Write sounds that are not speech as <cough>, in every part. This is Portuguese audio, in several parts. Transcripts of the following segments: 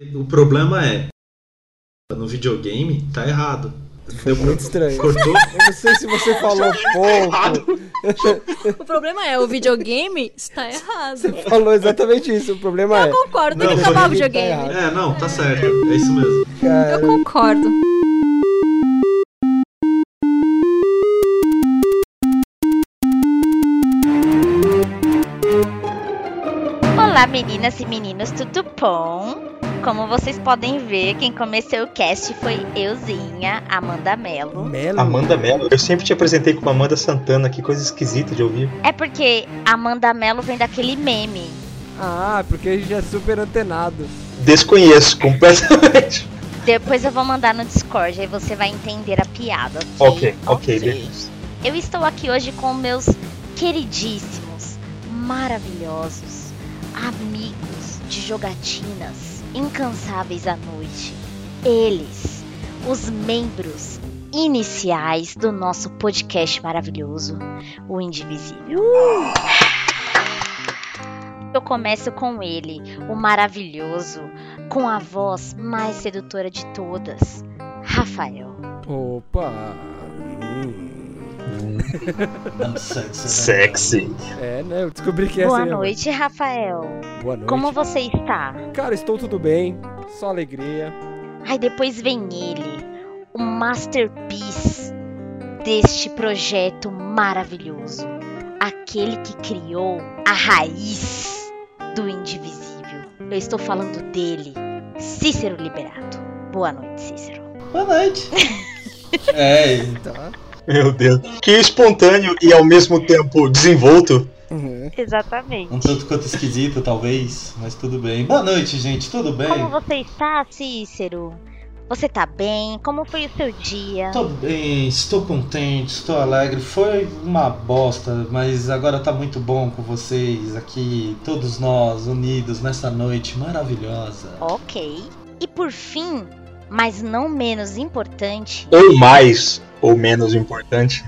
O problema é, no videogame, tá errado. Foi muito estranho. Cortou? Eu não sei se você <laughs> falou pouco. <laughs> O problema é, o videogame está errado. Você falou exatamente isso. O problema é. Eu concordo, tem Não, que acabar o tá videogame. errado. É, não, tá certo. É isso mesmo. Cara, Eu concordo. Olá, meninas e meninos, tudo bom? Como vocês podem ver, quem começou o cast foi euzinha, Amanda Mello. Melo. Amanda Mello. Eu sempre te apresentei como Amanda Santana, que coisa esquisita de ouvir. É porque Amanda Mello vem daquele meme. Ah, porque a gente é super antenado. Desconheço completamente. <laughs> Depois eu vou mandar no Discord, aí você vai entender a piada, Ok, ok, beleza. Eu estou aqui hoje com meus queridíssimos, maravilhosos, amigos de jogatinas incansáveis à noite. Eles, os membros iniciais do nosso podcast maravilhoso, o Indivisível. Eu começo com ele, o maravilhoso, com a voz mais sedutora de todas, Rafael. Opa. Hum. Sexy. É, né? Eu descobri que essa Boa é- noite, Rafael. Boa noite. Como você está? Cara, estou tudo bem. Só alegria. Aí depois vem ele, o masterpiece deste projeto maravilhoso. Aquele que criou a raiz do indivisível. Eu estou falando dele, Cícero Liberato. Boa noite, Cícero. Boa noite. <laughs> É, Tá. Meu Deus. Que espontâneo e ao mesmo tempo desenvolto. Uhum. Exatamente. um tanto quanto esquisito, talvez, mas tudo bem. Boa noite, gente, tudo bem? Como você está, Cícero? Você tá bem? Como foi o seu dia? Tô bem, estou contente, estou alegre. Foi uma bosta, mas agora tá muito bom com vocês aqui, todos nós unidos nessa noite maravilhosa. Ok. E por fim, mas não menos importante, Ou mais, ou menos importante.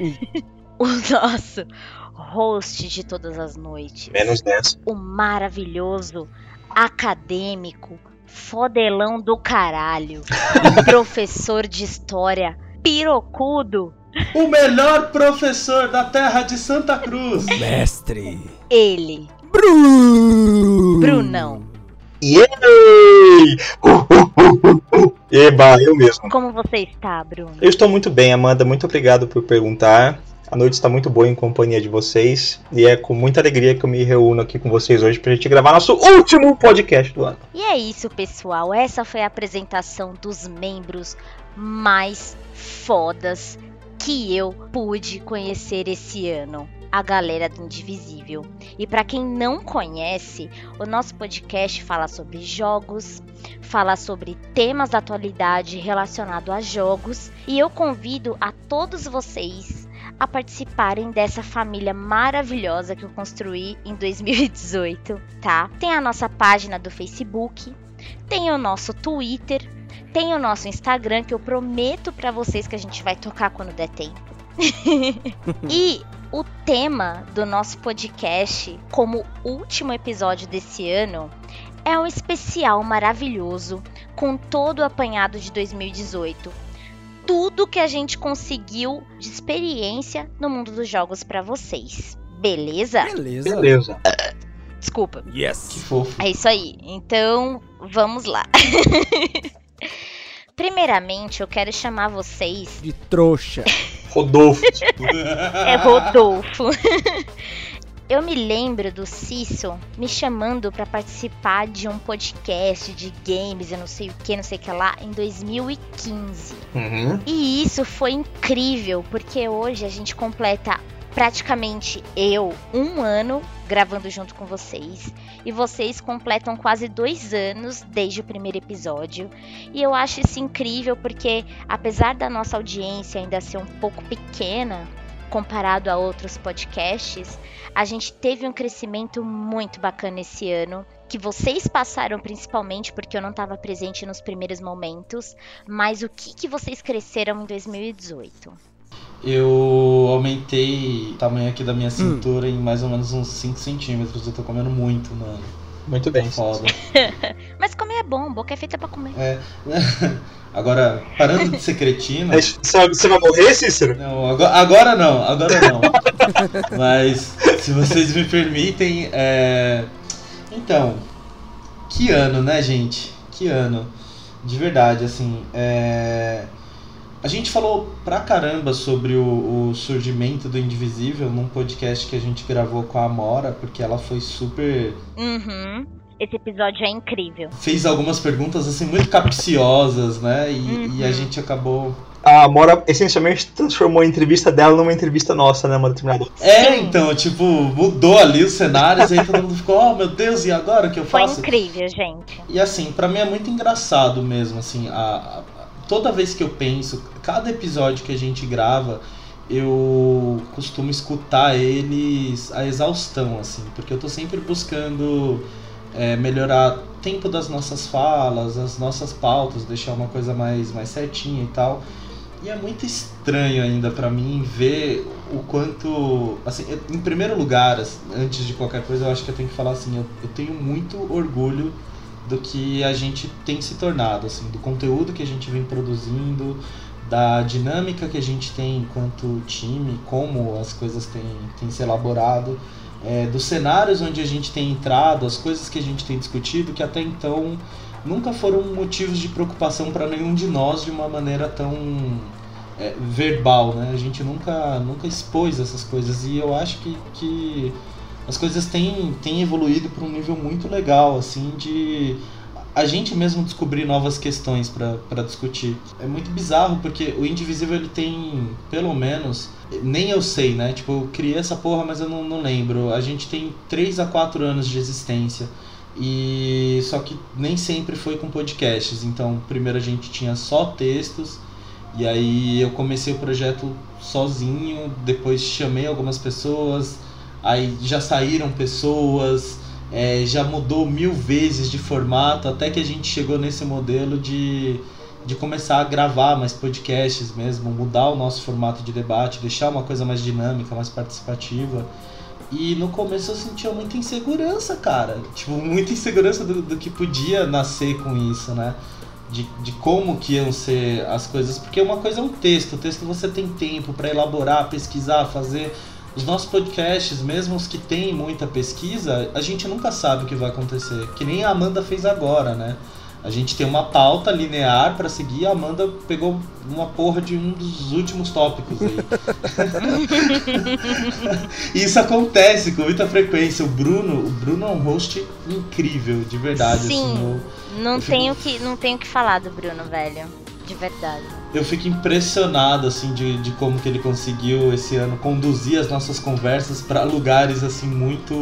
<laughs> o nosso host de todas as noites. Menos 10. O maravilhoso, acadêmico, fodelão do caralho, <laughs> professor de história, pirocudo, O melhor professor da terra de Santa Cruz. Mestre. ele, Bruno. Brunão. Yay! Uh. Eba, eu mesmo. Como você está, Bruno? Eu estou muito bem, Amanda. Muito obrigado por perguntar. A noite está muito boa em companhia de vocês. E é com muita alegria que eu me reúno aqui com vocês hoje pra gente gravar nosso último podcast do ano. E é isso, pessoal. Essa foi a apresentação dos membros mais fodas que eu pude conhecer esse ano. A galera do Indivisível. E para quem não conhece, o nosso podcast fala sobre jogos, fala sobre temas da atualidade relacionados a jogos, e eu convido a todos vocês a participarem dessa família maravilhosa que eu construí em 2018, tá? Tem a nossa página do Facebook, tem o nosso Twitter, tem o nosso Instagram que eu prometo pra vocês que a gente vai tocar quando der tempo. <laughs> e o tema do nosso podcast, como último episódio desse ano, é um especial maravilhoso com todo o apanhado de 2018 tudo que a gente conseguiu de experiência no mundo dos jogos pra vocês. Beleza? Beleza. Beleza. Desculpa. Que Yes. fofo. É isso aí. Então, vamos lá. <laughs> Primeiramente, eu quero chamar vocês. De trouxa. <laughs> Rodolfo. <laughs> É Rodolfo. <laughs> Eu me lembro do Cício me chamando pra participar de um podcast de games, eu não sei o que, não sei o que lá, em 2015. Uhum. E isso foi incrível, porque hoje a gente completa praticamente eu um ano gravando junto com vocês. E vocês completam quase dois anos desde o primeiro episódio. E eu acho isso incrível porque, apesar da nossa audiência ainda ser um pouco pequena comparado a outros podcasts, a gente teve um crescimento muito bacana esse ano. Que vocês passaram principalmente porque eu não estava presente nos primeiros momentos, mas o que, que vocês cresceram em 2018? Eu aumentei o tamanho aqui da minha cintura em mais ou menos uns 5 centímetros. Eu tô comendo muito, mano. Muito bem. Foda. <laughs> Mas comer é bom, boca é feita pra comer. É. <laughs> Agora, parando de ser vai, você vai morrer, Cícero? Não, agora, agora não, agora <laughs> não. Mas, se vocês me permitem, é... Então, que ano, né, gente? Que ano. De verdade, assim, é... A gente falou pra caramba sobre o, o surgimento do Indivisível num podcast que a gente gravou com a Amora, porque ela foi super Uhum. Esse episódio é incrível. fez algumas perguntas assim muito capciosas, né? E, e a Uhum. gente acabou. A Amora essencialmente transformou a entrevista dela numa entrevista nossa, né, uma determinada. É, Sim. então, tipo, mudou ali os cenários, e aí todo mundo ficou, oh meu Deus, e agora o que eu Foi faço? incrível, gente. E assim, pra mim é muito engraçado mesmo, assim, a- toda vez que eu penso, cada episódio que a gente grava, eu costumo escutar eles a exaustão, assim, porque eu tô sempre buscando é, melhorar o tempo das nossas falas, as nossas pautas, deixar uma coisa mais, mais certinha e tal. E é muito estranho ainda pra mim ver o quanto. Assim, em primeiro lugar, antes de qualquer coisa, eu acho que eu tenho que falar assim: eu, eu tenho muito orgulho do que a gente tem se tornado, assim, do conteúdo que a gente vem produzindo, da dinâmica que a gente tem enquanto time, como as coisas têm, têm se elaborado, é, dos cenários onde a gente tem entrado, as coisas que a gente tem discutido, que até então nunca foram motivos de preocupação para nenhum de nós de uma maneira tão é, verbal, né? A gente nunca, nunca expôs essas coisas e eu acho que, que as coisas têm, têm evoluído para um nível muito legal, assim, de a gente mesmo descobrir novas questões para discutir. É muito bizarro porque o Indivisível ele tem, pelo menos, nem eu sei, né? Tipo, eu criei essa porra, mas eu não, não lembro. A gente tem 3 a 4 anos de existência. E só que nem sempre foi com podcasts. Então, primeiro a gente tinha só textos. E aí eu comecei o projeto sozinho, depois chamei algumas pessoas, aí já saíram pessoas, é, já mudou mil vezes de formato, até que a gente chegou nesse modelo de, de começar a gravar mais podcasts mesmo, mudar o nosso formato de debate, deixar uma coisa mais dinâmica, mais participativa. E no começo eu sentia muita insegurança, cara. Tipo, muita insegurança do, do que podia nascer com isso, né? De, de como que iam ser as coisas. Porque uma coisa é um texto, o texto você tem tempo para elaborar, pesquisar, fazer. Os nossos podcasts, mesmo os que têm muita pesquisa, a gente nunca sabe o que vai acontecer. Que nem a Amanda fez agora, né? A gente tem uma pauta linear para seguir, a Amanda pegou uma porra de um dos últimos tópicos aí. E <laughs> <laughs> Isso acontece com muita frequência. O Bruno, o Bruno é um host incrível, de verdade. Sim. Assim, eu, Não Eu fico- tenho que não tenho que falar do Bruno, velho. De verdade. Eu fico impressionado assim de, de como que ele conseguiu esse ano conduzir as nossas conversas para lugares assim muito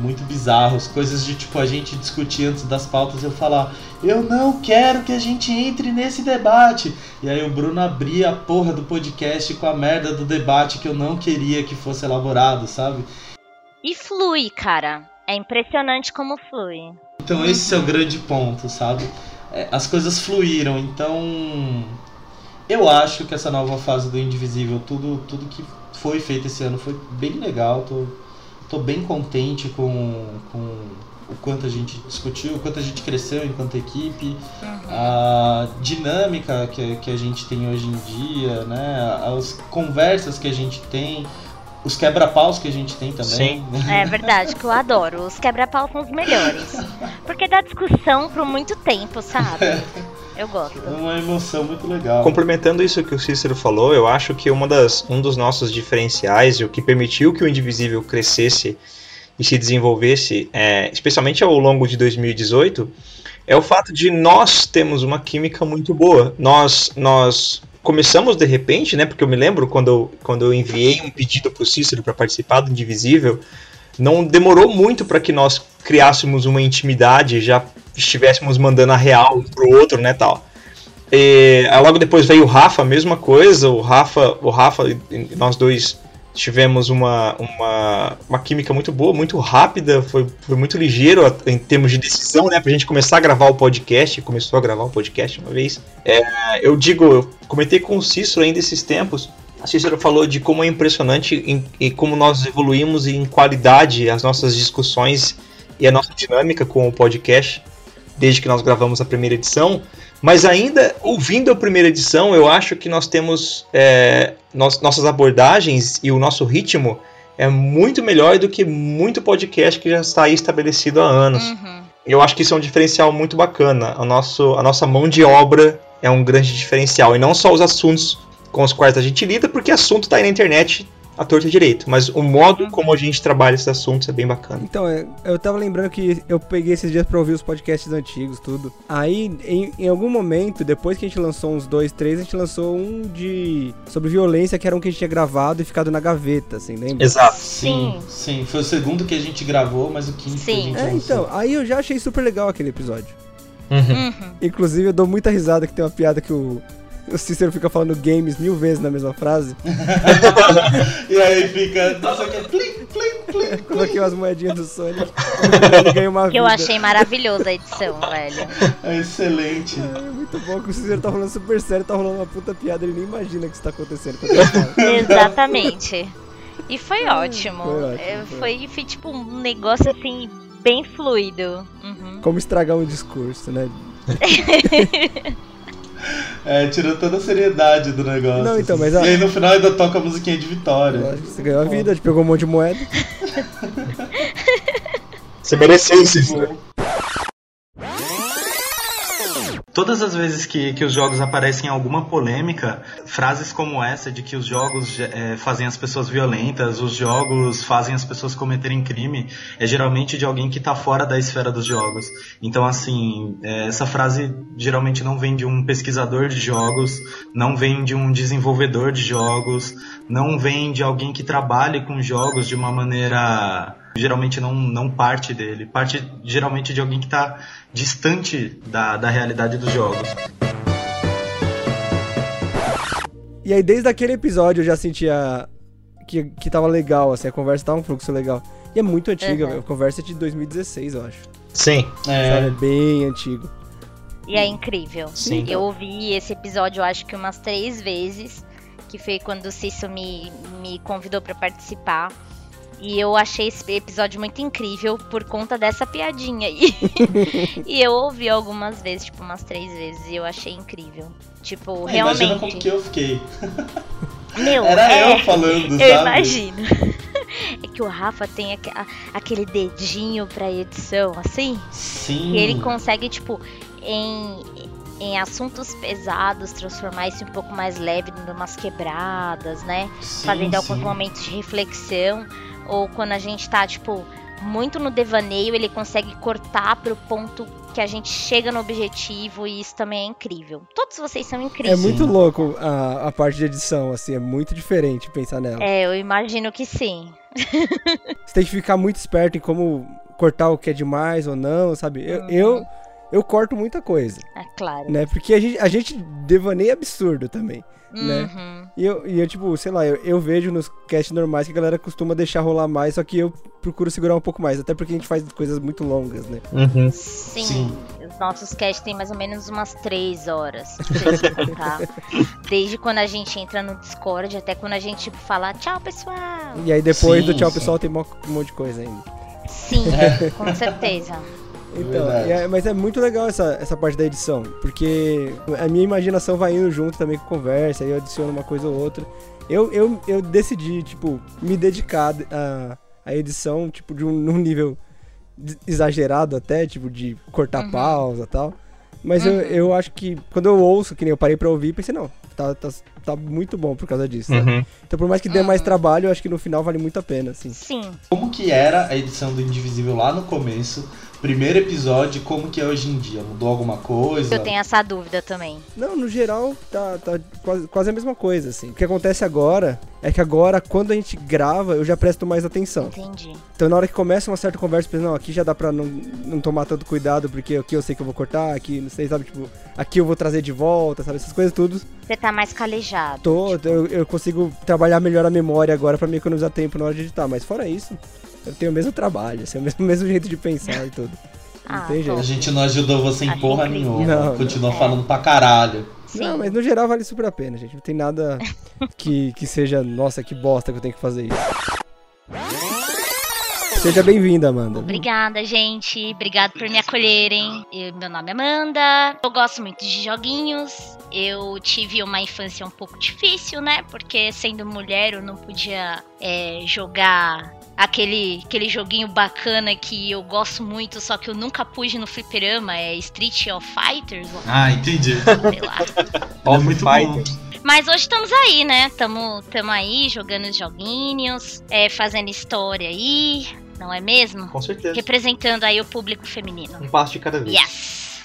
muito bizarros, coisas de tipo a gente discutir antes das pautas e eu falar eu não quero que a gente entre nesse debate. E aí o Bruno abria a porra do podcast com a merda do debate que eu não queria que fosse elaborado, sabe? E flui, cara. É impressionante como flui. Então esse é o grande ponto, sabe? É, as coisas fluíram, então eu acho que essa nova fase do Indivisível, tudo, tudo que foi feito esse ano foi bem legal, tô, tô bem contente com, com o quanto a gente discutiu, o quanto a gente cresceu enquanto equipe, a dinâmica que, que a gente tem hoje em dia, né? As conversas que a gente tem, os quebra-paus que a gente tem também. <laughs> É verdade, que eu adoro. Os quebra-pau são os melhores. Porque dá discussão por muito tempo, sabe? Eu gosto. É uma emoção muito legal. Complementando isso que o Cícero falou, eu acho que uma das, um dos nossos diferenciais e o que permitiu que o Indivisível crescesse e se desenvolvesse, é, especialmente ao longo de 2018, é o fato de nós termos uma química muito boa. Nós, nós começamos de repente, né? Porque eu me lembro quando eu, quando eu enviei um pedido para o Cícero para participar do Indivisível, não demorou muito para que nós criássemos uma intimidade, já estivéssemos mandando a real um pro outro, né, tal. E, aí logo depois veio o Rafa, mesma coisa. O Rafa, o Rafa, e nós dois tivemos uma, uma, uma química muito boa, muito rápida, foi, foi muito ligeiro em termos de decisão, né? Pra gente começar a gravar o podcast, começou a gravar o podcast uma vez. É, eu digo, eu comentei com o Cícero ainda esses tempos. A Cícero falou de como é impressionante em, em como nós evoluímos em qualidade as nossas discussões e a nossa dinâmica com o podcast desde que nós gravamos a primeira edição. Mas ainda ouvindo a primeira edição, eu acho que nós temos é, nós, nossas abordagens e o nosso ritmo é muito melhor do que muito podcast que já está aí estabelecido há anos. Uhum. Eu acho que isso é um diferencial muito bacana. O nosso, a nossa mão de obra é um grande diferencial. E não só os assuntos com os quais a gente lida, porque assunto está aí na internet a torta direito. Mas o modo como a gente trabalha esses assuntos é bem bacana. Então, é, eu tava lembrando que eu peguei esses dias pra ouvir os podcasts antigos, tudo. Aí, em, em algum momento, depois que a gente lançou uns dois, três, a gente lançou um de. sobre violência, que era um que a gente tinha gravado e ficado na gaveta, assim, lembra? Exato. Sim, sim. Foi o segundo que a gente gravou, mas o quinto que a Sim. gente É, lançou. então, aí eu já achei super legal aquele episódio. Uhum. Uhum. Inclusive, eu dou muita risada que tem uma piada que o, o Cícero fica falando games mil vezes na mesma frase. <laughs> E aí fica, nossa, que é plim, plim, plim. Coloquei umas moedinhas do Sonic <laughs> ganhei uma Que eu vida. achei maravilhosa a edição, velho. É excelente. É muito bom que o Cícero tá falando super sério, tá rolando uma puta piada, ele nem imagina que isso tá acontecendo. fala. <laughs> Exatamente. E foi ótimo. foi ótimo, É, foi. Foi, foi tipo um negócio assim, bem fluido. Uhum. Como estragar um discurso, né? É, tirou toda a seriedade do negócio. Não, então, assim. mas a- E aí no final ainda toca a musiquinha de vitória. Lógico, Você ganhou a vida, a gente pegou um monte de moeda. Você mereceu isso. né? Todas as vezes que, que os jogos aparecem em alguma polêmica, frases como essa de que os jogos eh, fazem as pessoas violentas, os jogos fazem as pessoas cometerem crime, é geralmente de alguém que está fora da esfera dos jogos. Então, assim, eh, essa frase geralmente não vem de um pesquisador de jogos, não vem de um desenvolvedor de jogos, não vem de alguém que trabalhe com jogos de uma maneira geralmente não, não parte dele, parte geralmente de alguém que está distante da, da realidade dos jogos. E aí, desde aquele episódio, eu já sentia que, que tava legal, assim, a conversa tava um fluxo legal. E é muito antiga, Uhum. velho. A conversa é de 2016, eu acho. Sim. Sabe? É É, bem antigo. E é incrível. Sim. Eu ouvi esse episódio, eu acho que umas três vezes, que foi quando o Cício me, me convidou pra participar. E eu achei esse episódio muito incrível por conta dessa piadinha aí. <laughs> e eu ouvi algumas vezes, tipo, umas três vezes, e eu achei incrível. Tipo, É, imagina como realmente. que eu fiquei. Meu, Era é, eu falando, eu sabe? imagino. <laughs> É que o Rafa tem aquele dedinho pra edição, assim. Sim. E ele consegue, tipo, em, em assuntos pesados, transformar isso um pouco mais leve, dando umas quebradas, né? Sim, Fazendo alguns sim. momentos de reflexão. Ou quando a gente tá, tipo, muito no devaneio, ele consegue cortar pro ponto que a gente chega no objetivo e isso também é incrível. Todos vocês são É incríveis. muito louco a, a parte de edição, assim, é muito diferente pensar nela. É, eu imagino que sim. <laughs> Você tem que ficar muito esperto em como cortar o que é demais ou não, sabe? Eu, Uhum. eu, eu corto muita coisa, É claro. né? Porque a gente, a gente devaneia absurdo também. né? Uhum. E eu, e eu, tipo, sei lá, eu, eu vejo nos casts normais que a galera costuma deixar rolar mais, só que eu procuro segurar um pouco mais, até porque a gente faz coisas muito longas, né? Uhum. Sim, Sim. os nossos casts tem mais ou menos umas três horas pra gente contar. <laughs> Desde quando a gente entra no Discord até quando a gente tipo, fala tchau, pessoal. E aí depois Sim, do tchau sim. pessoal tem um monte de coisa ainda. Sim, <laughs> com certeza. Então, e é- mas é muito legal essa, essa parte da edição, porque a minha imaginação vai indo junto também com conversa, aí eu adiciono uma coisa ou outra. Eu, eu, eu decidi, tipo, me dedicar a, a edição, tipo, de um, num nível exagerado até, tipo, de cortar Uhum. pausa e tal. Mas eu, Uhum. eu acho que quando eu ouço, que nem eu parei pra ouvir, pensei, não, tá, tá, tá muito bom por causa disso. Uhum. Então por mais que dê mais Uhum. trabalho, eu acho que no final vale muito a pena, assim. Sim. Como que era a edição do Indivisível lá no começo? Primeiro episódio, como que é hoje em dia? Mudou alguma coisa? Eu tenho essa dúvida também. Não, no geral, tá, tá quase, quase a mesma coisa, assim. O que acontece agora é que agora, quando a gente grava, eu já presto mais atenção. Entendi. Então, na hora que começa uma certa conversa, eu penso, não, aqui já dá pra não, não tomar tanto cuidado, porque aqui eu sei que eu vou cortar, aqui, não sei, sabe, tipo, aqui eu vou trazer de volta, sabe, essas coisas tudo. Você tá mais calejado. Tô, eu, eu consigo trabalhar melhor a memória agora pra me economizar tempo na hora de editar, mas fora isso, eu tenho o mesmo trabalho, assim, o mesmo, o <laughs> mesmo jeito de pensar e tudo. Não Ah, tem bom. jeito. A gente não ajudou você em Acho porra nenhuma. Não, Continua não. falando pra caralho. Sim. Não, mas no geral vale super a pena, gente. Não tem nada <laughs> que, que seja, nossa, que bosta que eu tenho que fazer isso. Seja bem-vinda, Amanda. Obrigada, gente. Obrigado por me acolherem. Eu- meu nome é Amanda. Eu gosto muito de joguinhos. Eu tive uma infância um pouco difícil, né? Porque sendo mulher eu não podia é, jogar aquele, aquele joguinho bacana que eu gosto muito, só que eu nunca pude no fliperama. É Street of Fighters, Ah, entendi. sei lá. <laughs> É muito bom. Mas hoje estamos aí, né? Estamos aí jogando os joguinhos, é, fazendo história aí, não é mesmo? Com certeza. Representando aí o público feminino. Um passo de cada vez. Yes!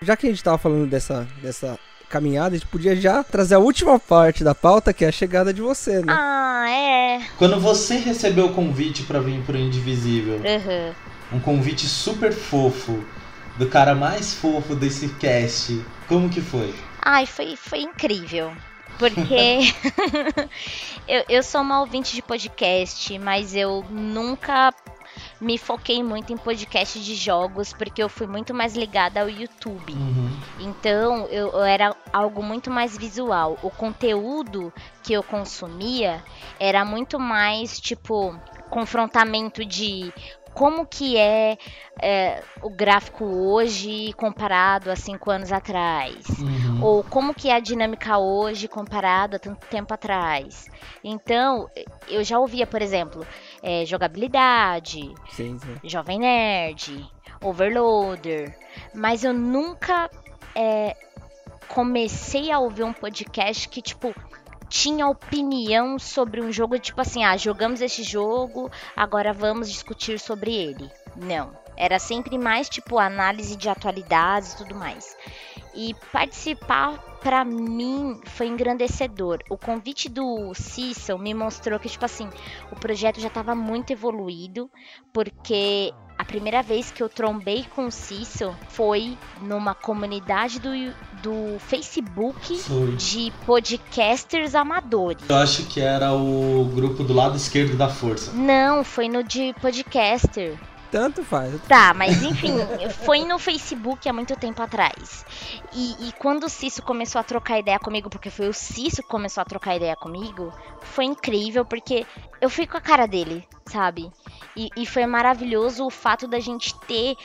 Já que a gente tava falando dessa, dessa caminhada, a gente podia já trazer a última parte da pauta, que é a chegada de você, né? Ah, é. Quando você recebeu o convite pra vir pro Indivisível, Uhum. um convite super fofo, do cara mais fofo desse cast, como que foi? Ai, foi, foi incrível. Porque <laughs> <laughs> eu, eu sou uma ouvinte de podcast, mas eu nunca me foquei muito em podcast de jogos, porque eu fui muito mais ligada ao YouTube. Uhum. Então eu, eu era algo muito mais visual. O conteúdo que eu consumia era muito mais tipo confrontamento de como que é, é, o gráfico hoje comparado a cinco anos atrás. Uhum. Ou como que é a dinâmica hoje comparado a tanto tempo atrás. Então, eu já ouvia, por exemplo, é, jogabilidade, Sim, sim. Jovem Nerd, Overloader, mas eu nunca é, comecei a ouvir um podcast que, tipo, tinha opinião sobre um jogo, tipo assim, ah, jogamos esse jogo, agora vamos discutir sobre ele. Não. Era sempre mais, tipo, análise de atualidades e tudo mais. E participar, pra mim, foi engrandecedor. O convite do Cecil me mostrou que, tipo assim, o projeto já estava muito evoluído, porque a primeira vez que eu trombei com o Cecil foi numa comunidade do, do Facebook Foi. de podcasters amadores. Eu acho que era o grupo do lado esquerdo da força. Não, foi no de podcaster. Tanto faz. Tá, mas enfim, <laughs> foi no Facebook há muito tempo atrás. E, e quando o Cício começou a trocar ideia comigo, porque foi o Cício que começou a trocar ideia comigo, foi incrível, porque eu fui com a cara dele, sabe? E, e foi maravilhoso o fato da gente ter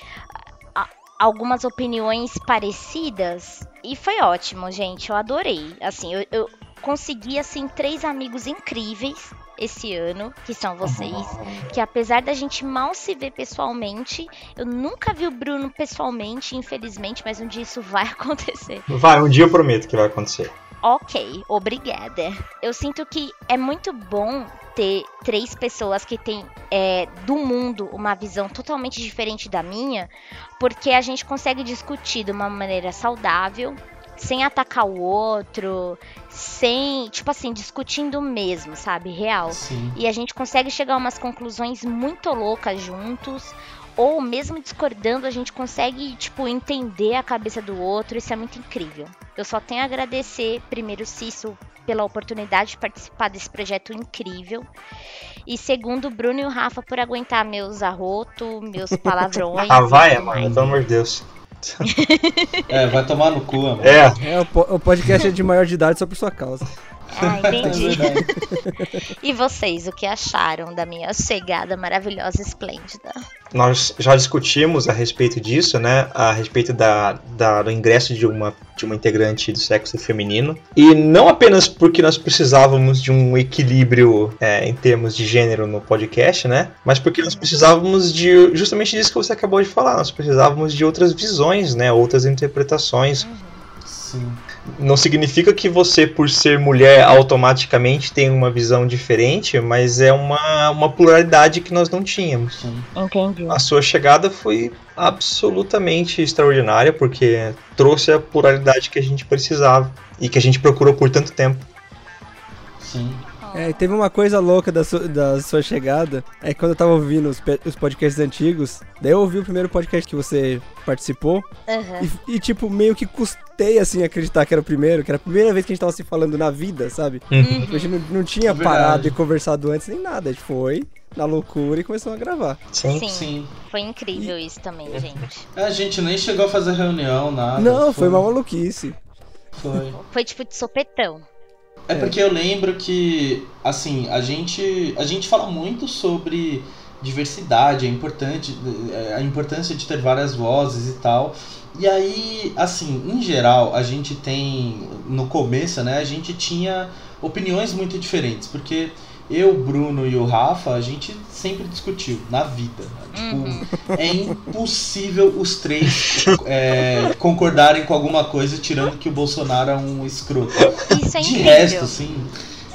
algumas opiniões parecidas. E foi ótimo, gente, eu adorei. Assim, eu, eu consegui, assim, três amigos incríveis esse ano, que são vocês que apesar da gente mal se ver pessoalmente, eu nunca vi o Bruno pessoalmente, infelizmente, mas um dia isso vai <laughs> acontecer. Vai, um dia eu prometo que vai acontecer. Ok, obrigada. Eu sinto que é muito bom ter três pessoas que têm é, do mundo uma visão totalmente diferente da minha, porque a gente consegue discutir de uma maneira saudável, sem atacar o outro, sem, tipo assim, discutindo mesmo, sabe? Real. Sim. E a gente consegue chegar a umas conclusões muito loucas juntos. Ou mesmo discordando, a gente consegue, tipo, entender a cabeça do outro. Isso é muito incrível. Eu só tenho a agradecer, primeiro, Cício, pela oportunidade de participar desse projeto incrível. E segundo, o Bruno e o Rafa por aguentar meus arrotos, meus <laughs> palavrões. Ah, vai, mais. pelo amor de Deus. É, vai tomar no cu, amor. É, É, o, po- o podcast é de maior de idade só por sua causa. Ah, <laughs> entendi. É <laughs> e vocês, o que acharam da minha chegada maravilhosa e esplêndida? nós já discutimos a respeito disso, né? A respeito da, da- do ingresso de uma, de uma integrante do sexo feminino. E não apenas porque nós precisávamos de um equilíbrio é, em termos de gênero no podcast, né? Mas porque nós precisávamos de justamente disso que você acabou de falar. Nós precisávamos de outras visões, né? Outras interpretações. Sim. Não significa que você, por ser mulher, automaticamente tem uma visão diferente, mas é uma, uma pluralidade que nós não tínhamos. Entendi. A sua chegada foi absolutamente extraordinária, porque trouxe a pluralidade que a gente precisava e que a gente procurou por tanto tempo. Sim. É, e teve uma coisa louca da sua, da sua chegada. É que quando eu tava ouvindo os, os podcasts antigos, daí eu ouvi o primeiro podcast que você participou. Aham. E, e, tipo, meio que custei, assim, acreditar que era o primeiro, que era a primeira vez que a gente tava se falando na vida, sabe? Uhum. A gente não, não tinha É parado e conversado antes nem nada. A gente foi na loucura e começou a gravar. Sim. Sim, Sim. foi incrível isso também, gente. A gente nem chegou a fazer reunião, nada. não, foi uma maluquice. Foi. Foi tipo de sopetão. É porque eu lembro que, assim, a gente, a gente fala muito sobre diversidade, é importante, é, a importância de ter várias vozes e tal. E aí, assim, em geral, a gente tem, no começo, né, a gente tinha opiniões muito diferentes, porque eu, Bruno e o Rafa, a gente sempre discutiu na vida. Né? Tipo, é impossível os três é, concordarem com alguma coisa, tirando que o Bolsonaro é um escroto. Isso é De incrível. resto, assim.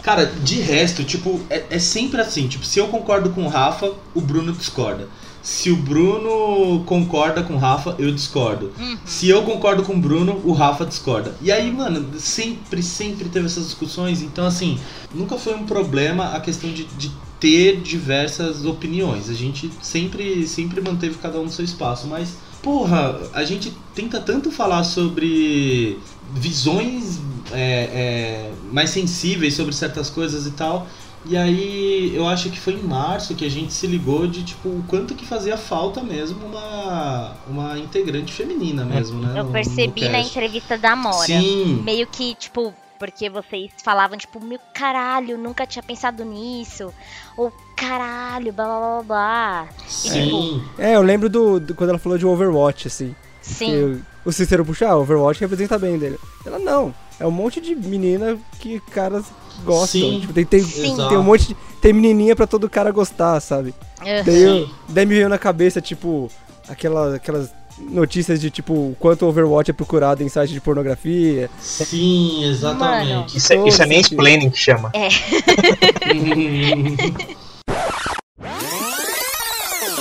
Cara, de resto, tipo, é, é sempre assim. Tipo, se eu concordo com o Rafa, o Bruno discorda. Se o Bruno concorda com o Rafa, eu discordo. Uhum. Se eu concordo com o Bruno, o Rafa discorda. E aí, mano, sempre, sempre teve essas discussões. Então, assim, nunca foi um problema a questão de, de ter diversas opiniões. A gente sempre, sempre manteve cada um no seu espaço. Mas, porra, a gente tenta tanto falar sobre visões é, é, mais sensíveis sobre certas coisas e tal. E aí eu acho que foi em março que a gente se ligou de tipo o quanto que fazia falta mesmo uma, uma integrante feminina mesmo, né? Eu no- no percebi na cast. entrevista da Amora. Sim. Meio que, tipo, porque vocês falavam, tipo, meu caralho, nunca tinha pensado nisso. Ou caralho, blá blá blá blá. Sim. É, eu lembro do, do- quando ela falou de Overwatch, assim. Sim. Que o- o Cícero puxa, ah, Overwatch representa bem dele. Ela, não. É um monte de menina que caras gostam. Sim. Tipo, tem, tem, Sim. Tem um monte de. Tem menininha pra todo cara gostar, sabe? Uhum. Daí, eu- daí me veio na cabeça, tipo, aquela, aquelas notícias de, tipo, o quanto Overwatch é procurado em site de pornografia. Sim, exatamente. Isso é, isso é mansplaining que chama. <laughs> <laughs>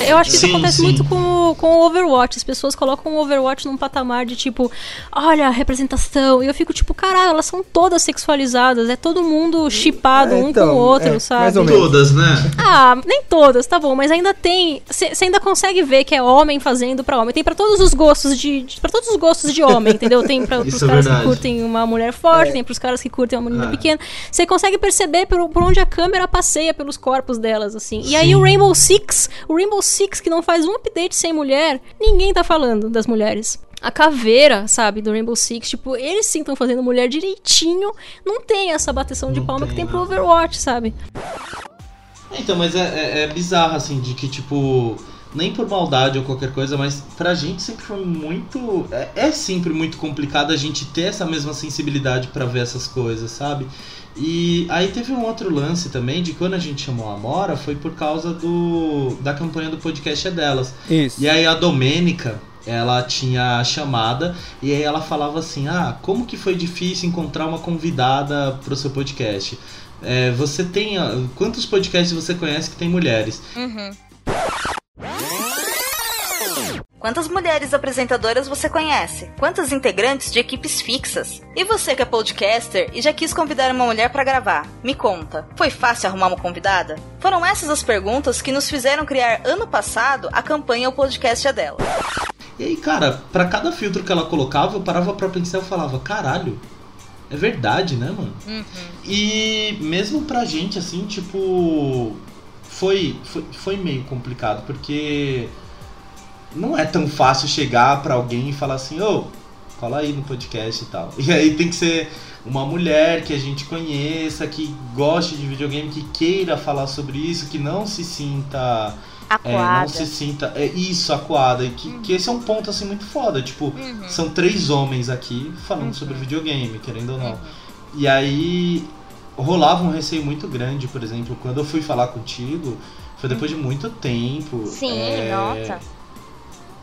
Eu acho que isso Sim, acontece sim. muito com, o- com o Overwatch. As pessoas colocam o Overwatch num patamar de tipo, olha a representação. E eu fico tipo, caralho, elas são todas sexualizadas. É todo mundo chipado É, um então, com o outro, é, sabe? mais ou menos. Todas, né? Ah, nem todas, tá bom, mas ainda tem. Você ainda consegue ver que é homem fazendo pra homem. Tem pra todos os gostos de. de para todos os gostos de homem, entendeu? Tem pra, <laughs> pros Isso é caras que verdade. curtem uma mulher forte, tem pros caras que curtem uma menina É. pequena. Você consegue perceber por, por onde a câmera passeia pelos corpos delas, assim. E aí Sim. o Rainbow Six, o Rainbow Six que não faz um update sem mulher, ninguém tá falando das mulheres. A caveira, sabe, do Rainbow Six, tipo, eles sim estão fazendo mulher direitinho. Não tem essa bateção de Não palma que tem, tem pro? Overwatch, sabe? Então, mas é, é, é bizarro, assim, de que, tipo, nem por maldade ou qualquer coisa, mas pra gente sempre foi muito. É, é sempre muito complicado a gente ter essa mesma sensibilidade pra ver essas coisas, sabe? E aí teve um outro lance também de quando a gente chamou a Amora foi por causa do da campanha do podcast é delas. Isso. E aí a Domênica, ela tinha a chamada e aí ela falava assim: Ah, como que foi difícil encontrar uma convidada pro seu podcast? É, você tem. ah, Quantos podcasts você conhece que tem mulheres? Uhum. Quantas mulheres apresentadoras você conhece? Quantas integrantes de equipes fixas? E você que é podcaster e já quis convidar uma mulher pra gravar? Me conta, foi fácil arrumar uma convidada? Foram essas as perguntas que nos fizeram criar ano passado a campanha O Podcast é Dela. E aí, cara, pra cada filtro que ela colocava, eu parava pra pensar e falava: Caralho, é verdade, né, mano? E mesmo pra gente, assim, tipo. Foi, foi, foi meio complicado, porque não é tão fácil chegar pra alguém e falar assim, ô, cola aí no podcast e tal. <laughs> E aí tem que ser uma mulher que a gente conheça, que goste de videogame, que queira falar sobre isso, que não se sinta. É, não se sinta. É isso, acuada. E que, que esse é um ponto assim muito foda. Tipo, Uhum. são três homens aqui falando sobre videogame, querendo ou não. E aí rolava um receio muito grande, por exemplo, quando eu fui falar contigo, foi depois de muito tempo. Sim, é, nossa.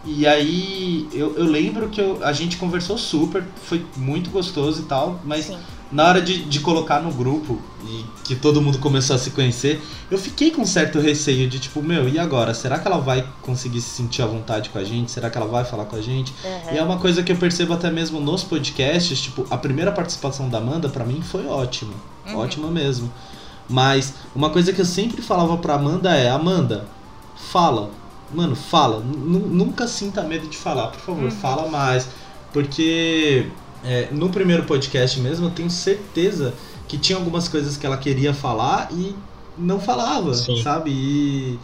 E aí eu, eu lembro que eu- a gente conversou super, foi muito gostoso e tal, mas Sim. na hora de, de colocar no grupo e que todo mundo começou a se conhecer, eu fiquei com um certo receio de tipo, meu, e agora? Será que ela vai conseguir se sentir à vontade com a gente? Será que ela vai falar com a gente? Uhum. E é uma coisa que eu percebo até mesmo nos podcasts, tipo, a primeira participação da Amanda pra mim foi ótima. Uhum. Ótima mesmo. Mas uma coisa que eu sempre falava pra Amanda é, Amanda, fala. Mano, fala. N- nunca sinta medo de falar, por favor, fala mais. Porque é, no primeiro podcast mesmo eu tenho certeza que tinha algumas coisas que ela queria falar e não falava, Sim. sabe? E,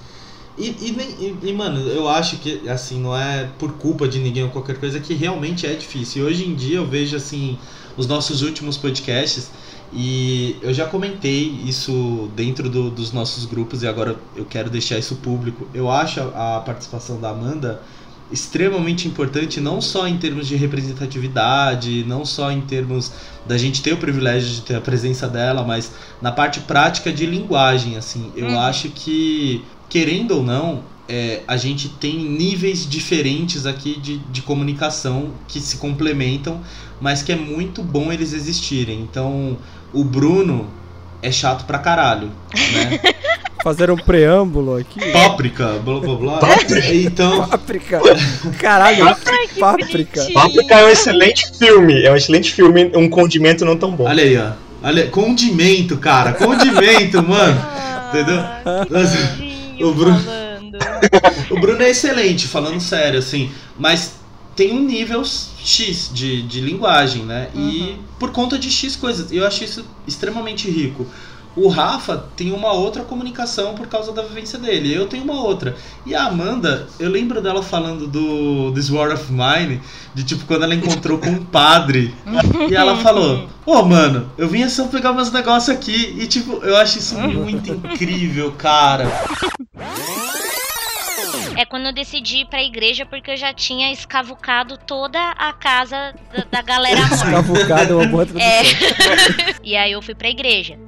E, e, e- e, mano, eu acho que, assim, não é por culpa de ninguém ou qualquer coisa, que realmente é difícil. E hoje em dia eu vejo, assim, os nossos últimos podcasts, e eu já comentei isso dentro do- dos nossos grupos, e agora eu quero deixar isso público. Eu acho a, a participação da Amanda extremamente importante, não só em termos de representatividade, não só em termos da gente ter o privilégio de ter a presença dela, mas na parte prática de linguagem, assim. Eu Uhum. acho que, querendo ou não, é, a gente tem níveis diferentes aqui de, de comunicação que se complementam, mas que é muito bom eles existirem. Então, o Bruno é chato pra caralho, né? <laughs> Fazer um preâmbulo aqui. Páprica, blá blá blá. Então, Páprica. Caralho, páprica. Páprica é um excelente filme. É um excelente filme, um condimento não tão bom. olha aí, ó. Olha, condimento, cara. Condimento, mano. Entendeu? O Bruno- <laughs> O Bruno é excelente, falando sério, assim, mas tem um nível X de, de linguagem, né? E por conta de X coisas. Eu acho isso extremamente rico. O Rafa tem uma outra comunicação por causa da vivência dele. Eu tenho uma outra. E a Amanda, eu lembro dela falando do This War of Mine, de tipo, quando ela encontrou com um padre. e ela falou: Ô, mano, eu vim só pegar meus negócios aqui. E tipo, eu acho isso muito incrível, cara. <laughs> É quando eu decidi ir pra igreja porque eu já tinha escavucado toda a casa da, da galera morta. Cavucado é uma boa tradução. É. <laughs> e aí eu fui pra igreja.